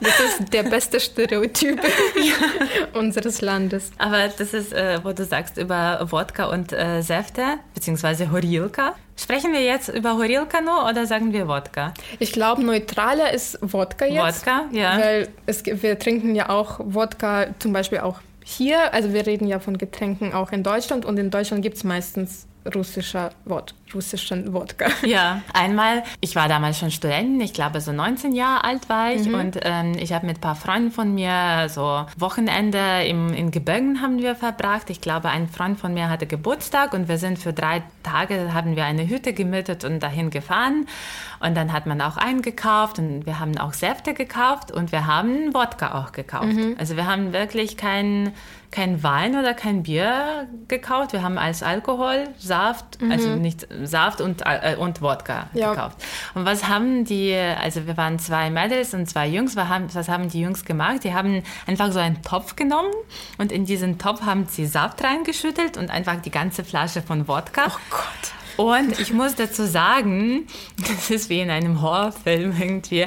Das ist der beste Stereotyp [LAUGHS] unseres Landes.
Aber das ist, äh, wo du sagst über Wodka und äh, Säfte, beziehungsweise Horilka. Sprechen wir jetzt über Horilka nur oder sagen wir Wodka?
Ich glaube, neutraler ist Wodka jetzt.
Wodka, ja.
Weil es, wir trinken ja auch Wodka zum Beispiel auch hier. Also wir reden ja von Getränken auch in Deutschland und in Deutschland gibt es meistens russischer Wod russischen Wodka. [LAUGHS]
Ja, einmal, ich war damals schon Studentin, ich glaube so 19 Jahre alt war ich und ähm, ich habe mit ein paar Freunden von mir so Wochenende im, in Gebirgen haben wir verbracht. Ich glaube, ein Freund von mir hatte Geburtstag und wir sind für drei Tage, haben wir eine Hütte gemietet und dahin gefahren und dann hat man auch eingekauft und wir haben auch Säfte gekauft und wir haben Wodka auch gekauft. Also wir haben wirklich kein kein Wein oder kein Bier gekauft. Wir haben als Alkohol Saft, also nicht Saft und, äh, und Wodka
Ja.
gekauft. Und was haben die, also wir waren zwei Mädels und zwei Jungs, was haben, was haben die Jungs gemacht? Die haben einfach so einen Topf genommen und in diesen Topf haben sie Saft reingeschüttelt und einfach die ganze Flasche von Wodka. Oh Gott. Und ich muss dazu sagen, [LAUGHS] das ist wie in einem Horrorfilm irgendwie,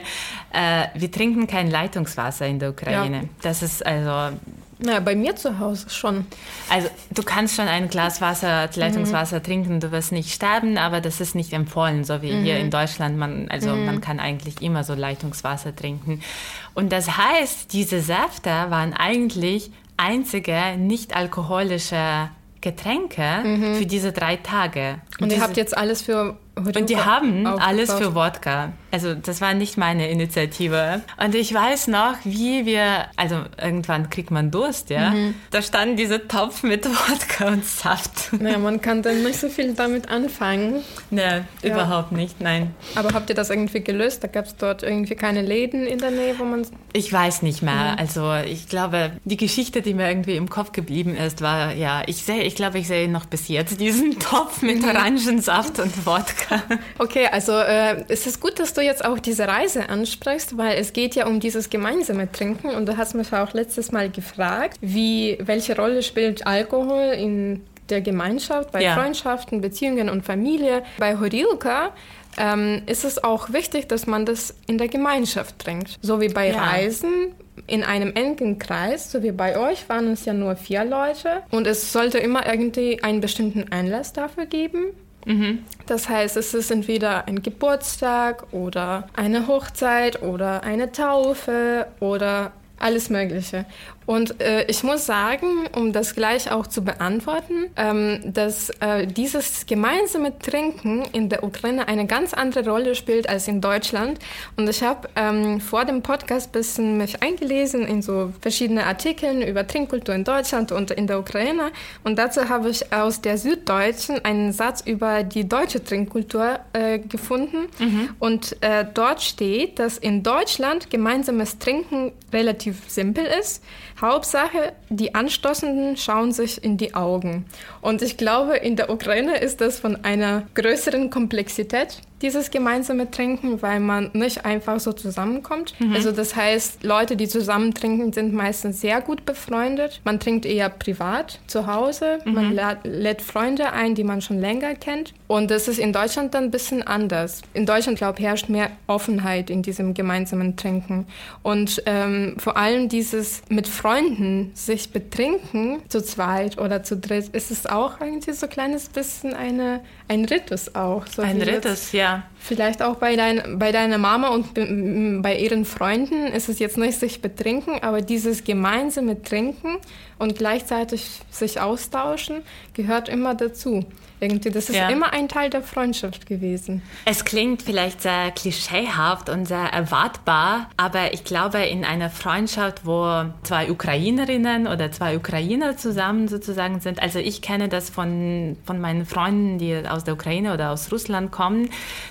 äh, wir trinken kein Leitungswasser in der Ukraine.
Ja.
Das ist also
Na, bei mir zu Hause schon.
also du kannst schon ein Glas Wasser, Leitungswasser trinken, du wirst nicht sterben, aber das ist nicht empfohlen, so wie hier in Deutschland. Man, also man kann eigentlich immer so Leitungswasser trinken. Und das heißt, diese Säfte waren eigentlich einzige nicht alkoholische Getränke für diese drei Tage.
Und, ihr
diese,
habt jetzt alles für Horilka
und die haben alles für Wodka. Also das war nicht meine Initiative. Und ich weiß noch, wie wir, also irgendwann kriegt man Durst, ja.
Mhm.
Da stand dieser Topf mit Wodka und Saft.
Naja, man kann dann nicht so viel damit anfangen. [LAUGHS]
Ne, überhaupt nicht, nein.
Aber habt ihr das irgendwie gelöst? Da gab es dort irgendwie keine Läden in der Nähe, wo man...
Ich weiß nicht mehr. Also ich glaube, die Geschichte, die mir irgendwie im Kopf geblieben ist, war, ja, ich sehe, ich glaube, ich sehe noch bis jetzt diesen [LAUGHS] Topf mit Orangensaft und Wodka. [LAUGHS]
Okay, also äh, es ist gut, dass du jetzt auch diese Reise ansprichst, weil es geht ja um dieses gemeinsame Trinken und du hast mich auch letztes Mal gefragt, wie, welche Rolle spielt Alkohol in der Gemeinschaft, bei
Ja.
Freundschaften, Beziehungen und Familie. Bei Horilka ähm, ist es auch wichtig, dass man das in der Gemeinschaft trinkt. So wie bei
Ja.
Reisen in einem engen Kreis, so wie bei euch, waren es ja nur vier Leute. Und es sollte immer irgendwie einen bestimmten Anlass dafür geben. Das heißt, es ist entweder ein Geburtstag oder eine Hochzeit oder eine Taufe oder alles Mögliche. Und äh, ich muss sagen, um das gleich auch zu beantworten, ähm, dass äh, dieses gemeinsame Trinken in der Ukraine eine ganz andere Rolle spielt als in Deutschland. Und ich habe ähm, vor dem Podcast ein bisschen mich eingelesen in so verschiedene Artikeln über Trinkkultur in Deutschland und in der Ukraine. Und dazu habe ich aus der Süddeutschen einen Satz über die deutsche Trinkkultur äh, gefunden. Und äh, dort steht, dass in Deutschland gemeinsames Trinken relativ simpel ist. Hauptsache, die Anstoßenden schauen sich in die Augen. Und ich glaube, in der Ukraine ist das von einer größeren Komplexität, dieses gemeinsame Trinken, weil man nicht einfach so zusammenkommt. Mhm. Also das heißt, Leute, die zusammen trinken, sind meistens sehr gut befreundet. Man trinkt eher privat zu Hause. Mhm. Man lädt Freunde ein, die man schon länger kennt. Und das ist in Deutschland dann ein bisschen anders. In Deutschland, glaube ich, herrscht mehr Offenheit in diesem gemeinsamen Trinken. Und ähm, vor allem dieses mit Freunden sich betrinken, zu zweit oder zu dritt, ist es auch irgendwie so ein kleines bisschen eine, ein Ritus auch. So
ein Ritus, ja.
Vielleicht auch bei, dein, bei deiner Mama und bei ihren Freunden ist es jetzt nicht sich betrinken, aber dieses gemeinsame Trinken und gleichzeitig sich austauschen gehört immer dazu. Irgendwie, das ist ja. immer ein Teil der Freundschaft gewesen.
Es klingt vielleicht sehr klischeehaft und sehr erwartbar, aber ich glaube, in einer Freundschaft, wo zwei Ukrainerinnen oder zwei Ukrainer zusammen sozusagen sind, also ich kenne das von, von meinen Freunden, die aus der Ukraine oder aus Russland kommen,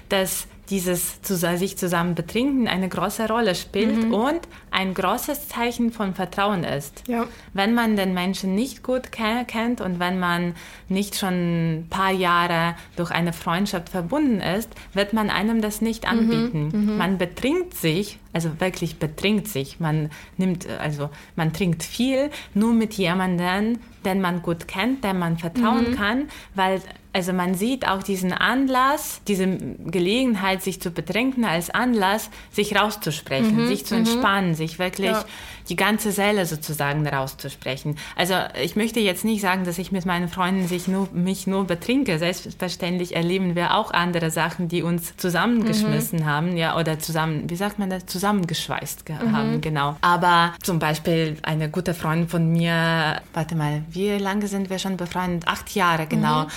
dass dieses sich zusammen betrinken eine große Rolle spielt mhm. und ein großes Zeichen von Vertrauen ist. Ja. Wenn man den Menschen nicht gut kennt und wenn man nicht schon ein paar Jahre durch eine Freundschaft verbunden ist, wird man einem das nicht mhm. anbieten. Mhm. Man betrinkt sich, also wirklich betrinkt sich. Man nimmt, also man trinkt viel nur mit jemandem, den man gut kennt, dem man vertrauen mhm. kann, weil also man sieht auch diesen Anlass, diese Gelegenheit, sich zu betrinken als Anlass, sich rauszusprechen, mhm. sich zu mhm. entspannen, sich wirklich ja. Die ganze Seele sozusagen rauszusprechen. Also ich möchte jetzt nicht sagen, dass ich mit meinen Freunden sich nur, mich nur betrinke. Selbstverständlich erleben wir auch andere Sachen, die uns zusammengeschmissen mhm. haben, ja, oder zusammen, wie sagt man das, zusammengeschweißt mhm. haben, genau. Aber zum Beispiel eine gute Freundin von mir, warte mal, wie lange sind wir schon befreundet? Acht Jahre, genau. Mhm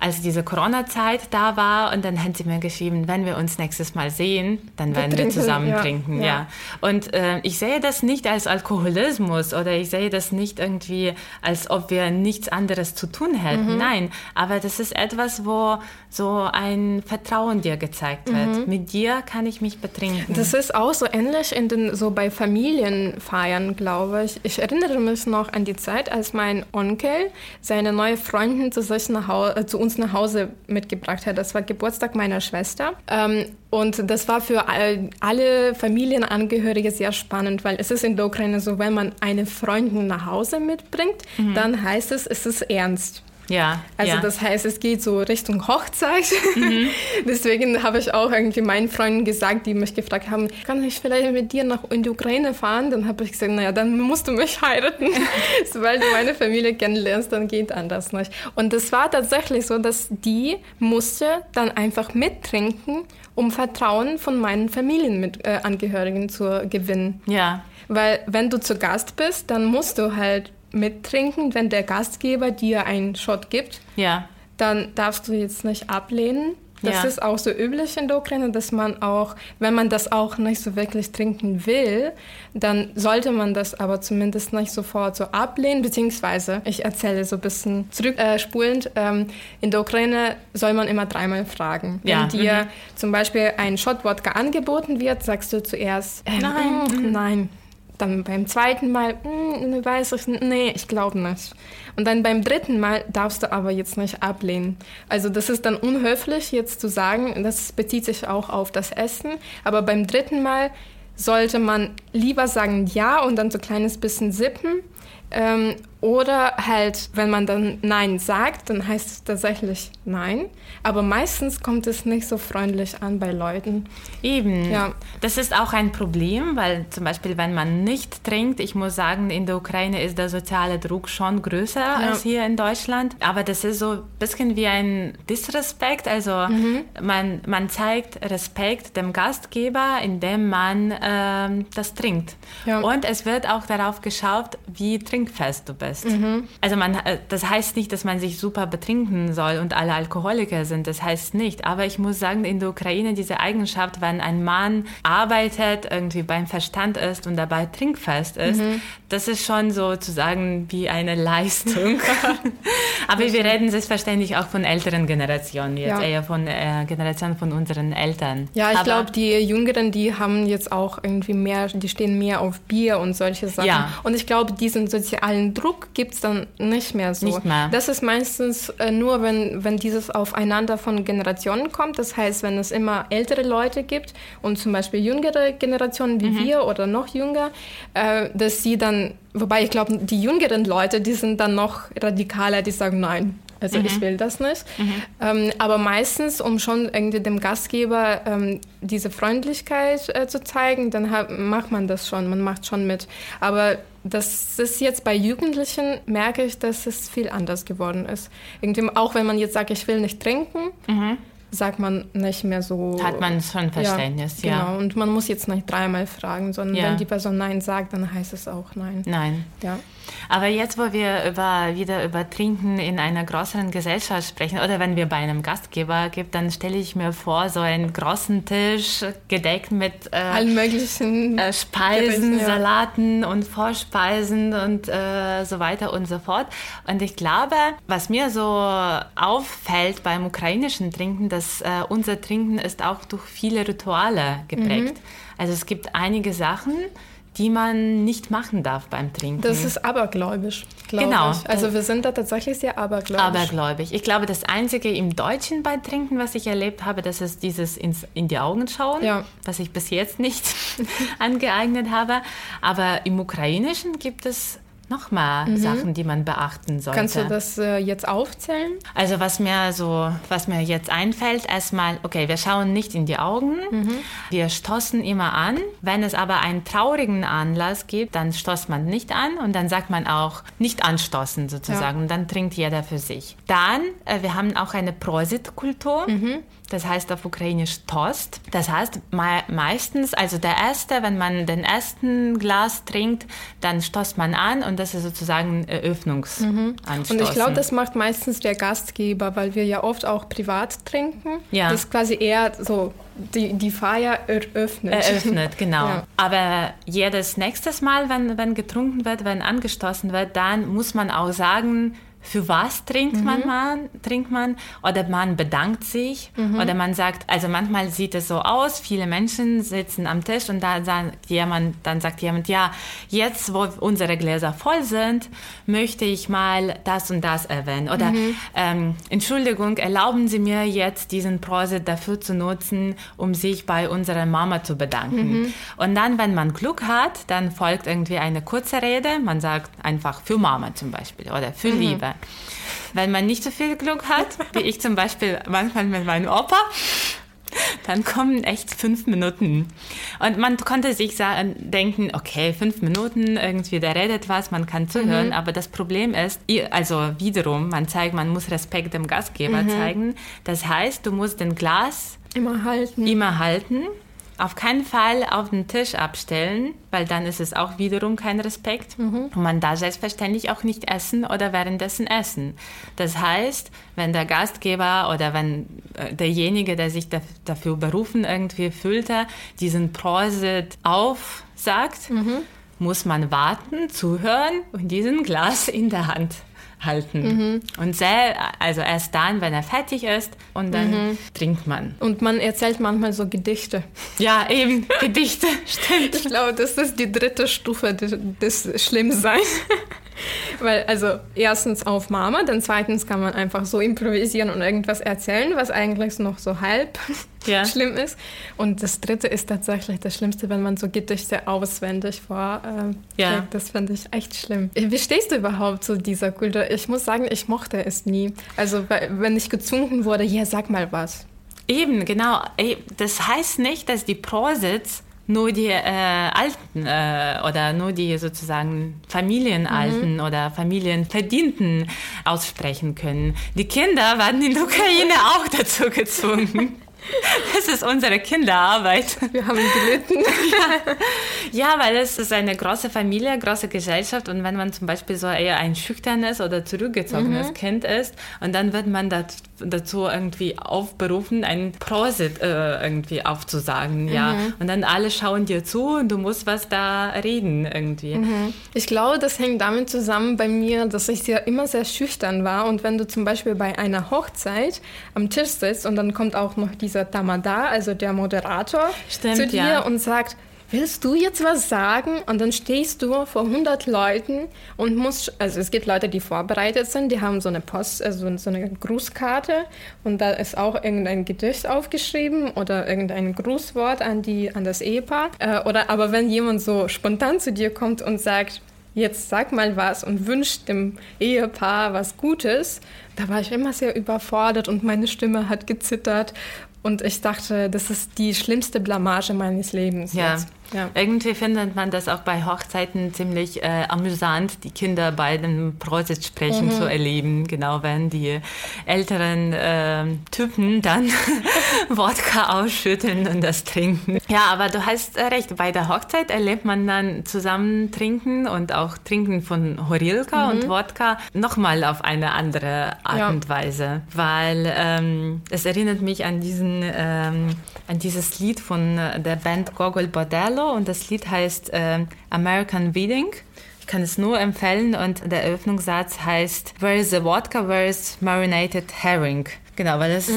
als diese Corona-Zeit da war und dann hat sie mir geschrieben, wenn wir uns nächstes Mal sehen, dann werden wir, wir zusammen ja. trinken. Ja. ja. Und äh, ich sehe das nicht als Alkoholismus oder ich sehe das nicht irgendwie, als ob wir nichts anderes zu tun hätten. Mhm. Nein, aber das ist etwas, wo so ein Vertrauen dir gezeigt wird. Mhm. Mit dir kann ich mich betrinken.
Das ist auch so ähnlich in den, so bei Familienfeiern, glaube ich. Ich erinnere mich noch an die Zeit, als mein Onkel seine neue Freundin zu, sich nach Hause, äh, zu uns nach Hause mitgebracht hat. Das war Geburtstag meiner Schwester. Ähm, und das war für all, alle Familienangehörige sehr spannend, weil es ist in der Ukraine so, wenn man eine Freundin nach Hause mitbringt, mhm. dann heißt es, es ist ernst. Ja. Also ja. das heißt, es geht so Richtung Hochzeit. Mhm. [LAUGHS] Deswegen habe ich auch irgendwie meinen Freunden gesagt, die mich gefragt haben, kann ich vielleicht mit dir nach in die Ukraine fahren? Dann habe ich gesagt, naja, dann musst du mich heiraten. [LAUGHS] Sobald du meine Familie kennenlernst, dann geht anders nicht. Und es war tatsächlich so, dass die musste dann einfach mittrinken, um Vertrauen von meinen Familienangehörigen äh, zu gewinnen. Ja. Weil wenn du zu Gast bist, dann musst du halt mittrinken, wenn der Gastgeber dir einen Shot gibt. Ja. Dann darfst du jetzt nicht ablehnen. Das ja. ist auch so üblich in der Ukraine, dass man auch, wenn man das auch nicht so wirklich trinken will, dann sollte man das aber zumindest nicht sofort so ablehnen, beziehungsweise, ich erzähle so ein bisschen zurückspulend, äh, ähm, in der Ukraine soll man immer dreimal fragen. Ja. Wenn dir mhm. zum Beispiel ein Shot Wodka angeboten wird, sagst du zuerst, äh, nein, mm, nein, dann beim zweiten Mal, hm, weiß ich, nee, ich glaube nicht. Und dann beim dritten Mal darfst du aber jetzt nicht ablehnen. Also das ist dann unhöflich jetzt zu sagen, das bezieht sich auch auf das Essen. Aber beim dritten Mal sollte man lieber sagen ja und dann so ein kleines bisschen sippen ähm, oder halt, wenn man dann Nein sagt, dann heißt es tatsächlich Nein. Aber meistens kommt es nicht so freundlich an bei Leuten.
Eben. Ja. Das ist auch ein Problem, weil zum Beispiel, wenn man nicht trinkt, ich muss sagen, in der Ukraine ist der soziale Druck schon größer ja. als hier in Deutschland. Aber das ist so ein bisschen wie ein Disrespekt. Also mhm. man, man zeigt Respekt dem Gastgeber, indem man ähm, das trinkt. Ja. Und es wird auch darauf geschaut, wie trinkfest du bist ist. Mhm. Also man, äh, das heißt nicht, dass man sich super betrinken soll und alle Alkoholiker sind. Das heißt nicht. Aber ich muss sagen, in der Ukraine diese Eigenschaft, wenn ein Mann arbeitet, irgendwie beim Verstand ist und dabei trinkfest ist, mhm. Das ist schon sozusagen wie eine Leistung. [LAUGHS] Aber wir reden selbstverständlich auch von älteren Generationen, jetzt
Ja.
eher von äh, Generationen von unseren Eltern.
Ja, ich glaube, die Jüngeren, die haben jetzt auch irgendwie mehr, die stehen mehr auf Bier und solche Sachen.
Ja.
Und ich glaube, diesen sozialen Druck gibt es dann nicht mehr so.
Nicht mehr.
Das ist meistens äh, nur, wenn, wenn dieses Aufeinander von Generationen kommt. Das heißt, wenn es immer ältere Leute gibt und zum Beispiel jüngere Generationen wie
Mhm.
wir oder noch jünger, äh, dass sie dann, wobei ich glaube, die jüngeren Leute, die sind dann noch radikaler, die sagen, nein, also
Mhm.
ich will das nicht. Ähm, aber meistens, um schon irgendwie dem Gastgeber ähm, diese Freundlichkeit äh, zu zeigen, dann hat, macht man das schon, man macht schon mit. Aber das ist jetzt bei Jugendlichen, merke ich, dass es viel anders geworden ist. Irgendwie, auch wenn man jetzt sagt, ich will nicht trinken, sagt man nicht mehr so.
Hat man schon Verständnis, ja.
Genau, und man muss jetzt nicht dreimal fragen, sondern
Ja.
wenn die Person Nein sagt, dann heißt es auch Nein.
Nein.
Ja.
Aber jetzt, wo wir über, wieder über Trinken in einer größeren Gesellschaft sprechen oder wenn wir bei einem Gastgeber gibt, dann stelle ich mir vor, so einen großen Tisch gedeckt mit äh,
Allen möglichen.
äh, Speisen,
Gerichten, ja.
Salaten und Vorspeisen und äh, so weiter und so fort. Und ich glaube, was mir so auffällt beim ukrainischen Trinken, dass äh, unser Trinken ist auch durch viele Rituale geprägt.
Mhm.
Also es gibt einige Sachen, die man nicht machen darf beim Trinken.
Das ist abergläubisch, glaube
Genau.
ich. Also wir sind da tatsächlich sehr abergläubisch.
Abergläubig. Ich glaube, das Einzige im Deutschen bei Trinken, was ich erlebt habe, das ist dieses ins, in die Augen schauen,
Ja.
was ich bis jetzt nicht [LAUGHS] angeeignet habe. Aber im Ukrainischen gibt es nochmal Sachen, die man beachten sollte.
Mhm. Kannst du das äh, jetzt aufzählen?
Also was mir so, was mir jetzt einfällt, erstmal, okay, wir schauen nicht in die Augen, wir stoßen immer an. Wenn es aber einen traurigen Anlass gibt, dann stoßt man nicht an und dann sagt man auch nicht anstoßen sozusagen. Und dann trinkt jeder für sich. Dann, äh, wir haben auch eine Prosit-Kultur. Das heißt auf Ukrainisch Toast. Das heißt mei- meistens, also der erste, wenn man den ersten Glas trinkt, dann stoßt man an und das ist sozusagen Eröffnungsanstoßen.
Und ich glaube, das macht meistens der Gastgeber, weil wir ja oft auch privat trinken.
Ja.
Das ist quasi eher so die, die Feier eröffnet.
eröffnet, genau. [LAUGHS]
Ja.
Aber jedes nächstes Mal, wenn, wenn getrunken wird, wenn angestoßen wird, dann muss man auch sagen, für was trinkt
Mhm.
man, man, trinkt man oder man bedankt sich
Mhm.
oder man sagt, also manchmal sieht es so aus, viele Menschen sitzen am Tisch und da sagt jemand, dann sagt jemand, ja, jetzt wo unsere Gläser voll sind, möchte ich mal das und das erwähnen oder
Mhm.
ähm, Entschuldigung, erlauben Sie mir jetzt diesen Prosit dafür zu nutzen, um sich bei unserer Mama zu bedanken. Und dann, wenn man Glück hat, dann folgt irgendwie eine kurze Rede, man sagt einfach für Mama zum Beispiel oder für Liebe. Wenn man nicht so viel Glück hat, wie ich zum Beispiel manchmal mit meinem Opa, dann kommen echt fünf Minuten. Und man konnte sich sagen, denken, okay, fünf Minuten, irgendwie, der redet was, man kann zuhören. Aber das Problem ist, also wiederum, man zeigt, man muss Respekt dem Gastgeber zeigen. Das heißt, du musst den Glas
Immer halten.
immer halten, auf keinen Fall auf den Tisch abstellen, weil dann ist es auch wiederum kein Respekt. Und man darf selbstverständlich auch nicht essen oder währenddessen essen. Das heißt, wenn der Gastgeber oder wenn äh, derjenige, der sich daf- dafür berufen irgendwie fühlte, diesen Prosit aufsagt, muss man warten, zuhören und diesen Glas in der Hand halten. Und sehr, also erst dann, wenn er fertig ist und dann trinkt man.
Und man erzählt manchmal so Gedichte.
Ja, eben, Gedichte, [LAUGHS] stimmt.
Ich glaube, das ist die dritte Stufe des Schlimmseins. [LAUGHS] Weil, also, erstens auf Mama, dann zweitens kann man einfach so improvisieren und irgendwas erzählen, was eigentlich noch so halb [LAUGHS]
Ja.
schlimm ist. Und das dritte ist tatsächlich das Schlimmste, wenn man so Gedichte auswendig vor. Äh,
Ja.
Das finde ich echt schlimm. Wie stehst du überhaupt zu dieser Kultur? Ich muss sagen, ich mochte es nie. Also, wenn ich gezwungen wurde, ja, sag mal was.
Eben, genau. Das heißt nicht, dass die Prosits nur die äh, Alten äh, oder nur die sozusagen Familienalten oder Familienverdienten aussprechen können. Die Kinder werden in der Ukraine auch [LAUGHS] dazu gezwungen. [LAUGHS] Das ist unsere Kinderarbeit.
Wir haben gelitten. [LAUGHS]
Ja, weil es ist eine große Familie, große Gesellschaft und wenn man zum Beispiel so eher ein schüchternes oder zurückgezogenes Kind ist und dann wird man dazu irgendwie aufberufen, ein Prosit äh, irgendwie aufzusagen, ja. Und dann alle schauen dir zu und du musst was da reden irgendwie.
Ich glaube, das hängt damit zusammen bei mir, dass ich ja immer sehr schüchtern war. Und wenn du zum Beispiel bei einer Hochzeit am Tisch sitzt und dann kommt auch noch dieser Tamada, also der Moderator,
Stimmt,
zu dir
ja.
und sagt, willst du jetzt was sagen? Und dann stehst du vor 100 Leuten und musst, also es gibt Leute, die vorbereitet sind, die haben so eine Post, also so eine Grußkarte und da ist auch irgendein Gedicht aufgeschrieben oder irgendein Grußwort an, die, an das Ehepaar. Äh, oder aber wenn jemand so spontan zu dir kommt und sagt, jetzt sag mal was und wünscht dem Ehepaar was Gutes, da war ich immer sehr überfordert und meine Stimme hat gezittert. Und ich dachte, das ist die schlimmste Blamage meines Lebens.
Ja.
Jetzt. Ja.
Irgendwie findet man das auch bei Hochzeiten ziemlich äh, amüsant, die Kinder bei dem Prosit sprechen
Mhm.
zu erleben. Genau, wenn die älteren äh, Typen dann [LAUGHS] Wodka ausschütten und das trinken. Ja, aber du hast äh, recht, bei der Hochzeit erlebt man dann zusammen trinken und auch trinken von Horilka und Wodka nochmal auf eine andere Art
Mhm. Ja.
und Weise, weil ähm, es erinnert mich an diesen ähm, an dieses Lied von äh, der Band Gogol Bordello und das Lied heißt ähm, American Wedding. Ich kann es nur empfehlen und der Eröffnungssatz heißt Where is the vodka? Where is marinated herring? Genau, weil es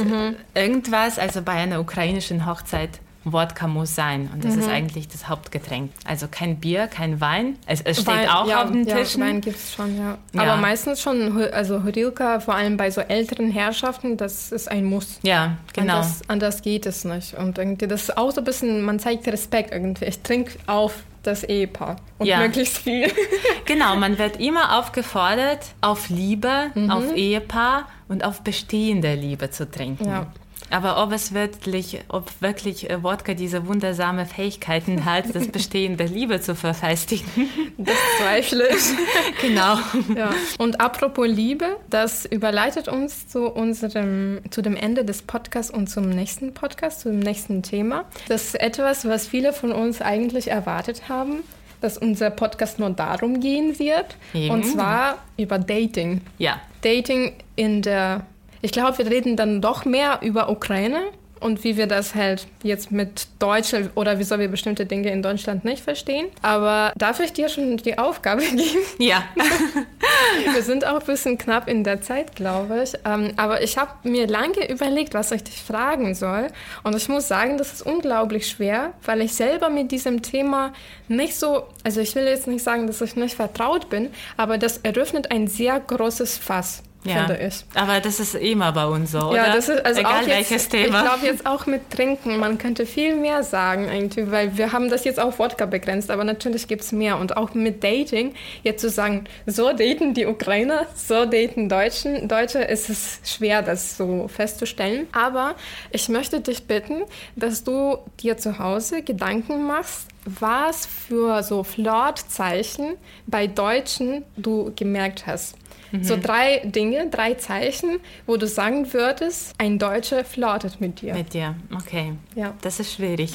irgendwas, also bei einer ukrainischen Hochzeit Wodka muss sein und das ist eigentlich das Hauptgetränk. Also kein Bier, kein Wein. Es, es steht
Wein-
auch
ja,
auf den
ja,
Tischen.
Wein gibt es schon, ja.
Ja.
Aber meistens schon, Ho- also Horilka, vor allem bei so älteren Herrschaften, das ist ein Muss.
ja, genau.
Anders, anders geht es nicht. Und irgendwie, das ist auch so ein bisschen, man zeigt Respekt irgendwie. Ich trinke auf das Ehepaar und
Ja.
möglichst viel. [LAUGHS]
Genau, man wird immer aufgefordert, auf Liebe, auf Ehepaar und auf bestehende Liebe zu trinken.
Ja.
Aber ob es wirklich, ob wirklich äh, Wodka diese wundersame Fähigkeiten hat, das bestehende Liebe zu verfestigen. [LAUGHS]
Das zweifle ich. [LAUGHS]
genau.
Ja. Und apropos Liebe, das überleitet uns zu unserem, zu dem Ende des Podcasts und zum nächsten Podcast, zum nächsten Thema. Das ist etwas, was viele von uns eigentlich erwartet haben, dass unser Podcast nur darum gehen wird.
Eben.
Und zwar über Dating.
Ja.
Dating in der, ich glaube, wir reden dann doch mehr über Ukraine und wie wir das halt jetzt mit Deutschland oder wieso wir bestimmte Dinge in Deutschland nicht verstehen. Aber darf ich dir schon die Aufgabe [LAUGHS] geben?
Ja. [LAUGHS]
Wir sind auch ein bisschen knapp in der Zeit, glaube ich. Ähm, aber ich habe mir lange überlegt, was ich dich fragen soll. Und ich muss sagen, das ist unglaublich schwer, weil ich selber mit diesem Thema nicht so, also ich will jetzt nicht sagen, dass ich nicht vertraut bin, aber das eröffnet ein sehr großes Fass.
Ja,
Finde ich.
aber das ist immer bei uns so, oder?
Ja, das ist also
Egal
auch jetzt,
welches Thema.
Ich glaube jetzt auch mit Trinken, man könnte viel mehr sagen irgendwie, weil wir haben das jetzt auf Wodka begrenzt, aber natürlich gibt es mehr. Und auch mit Dating, jetzt zu sagen, so daten die Ukrainer, so daten Deutschen, Deutsche, ist es schwer, das so festzustellen. Aber ich möchte dich bitten, dass du dir zu Hause Gedanken machst, was für so Flirtzeichen bei Deutschen du gemerkt hast. So drei Dinge, drei Zeichen, wo du sagen würdest, ein Deutscher flirtet mit dir.
Mit dir, okay.
Ja.
Das ist schwierig.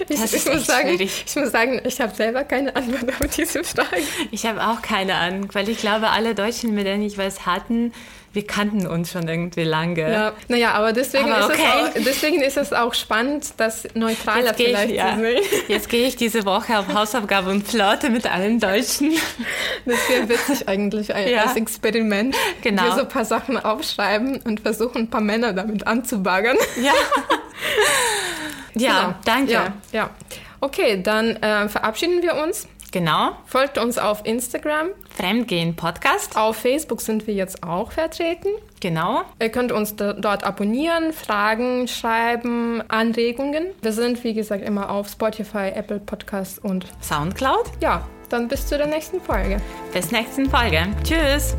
Ich,
Das
ich,
ist
muss
echt
sagen,
schwierig.
ich muss sagen, ich habe selber keine Antwort auf [LAUGHS] diese Frage.
Ich habe auch keine Ahnung, weil ich glaube, alle Deutschen, mit denen ich was hatten, wir kannten uns schon irgendwie lange.
Ja, naja, aber deswegen,
Aber
ist es
okay.
auch, deswegen ist es auch spannend, das neutraler
Jetzt
vielleicht
ich, ja.
zu sehen. [LAUGHS]
Jetzt gehe ich diese Woche auf Hausaufgabe und flirte mit allen Deutschen.
Das wäre witzig eigentlich ein,
Ja.
als Experiment.
Genau.
Wir so ein paar Sachen aufschreiben und versuchen, ein paar Männer damit anzubaggern.
Ja. [LAUGHS] Ja,
Genau.
danke.
Ja, ja. Okay, dann äh, verabschieden wir uns.
Genau.
Folgt uns auf Instagram.
Fremdgehen Podcast.
Auf Facebook sind wir jetzt auch vertreten.
Genau.
Ihr könnt uns do- dort abonnieren, Fragen schreiben, Anregungen. Wir sind, wie gesagt, immer auf Spotify, Apple Podcasts und
Soundcloud.
ja, dann bis zu der nächsten Folge.
Bis nächsten Folge. Tschüss.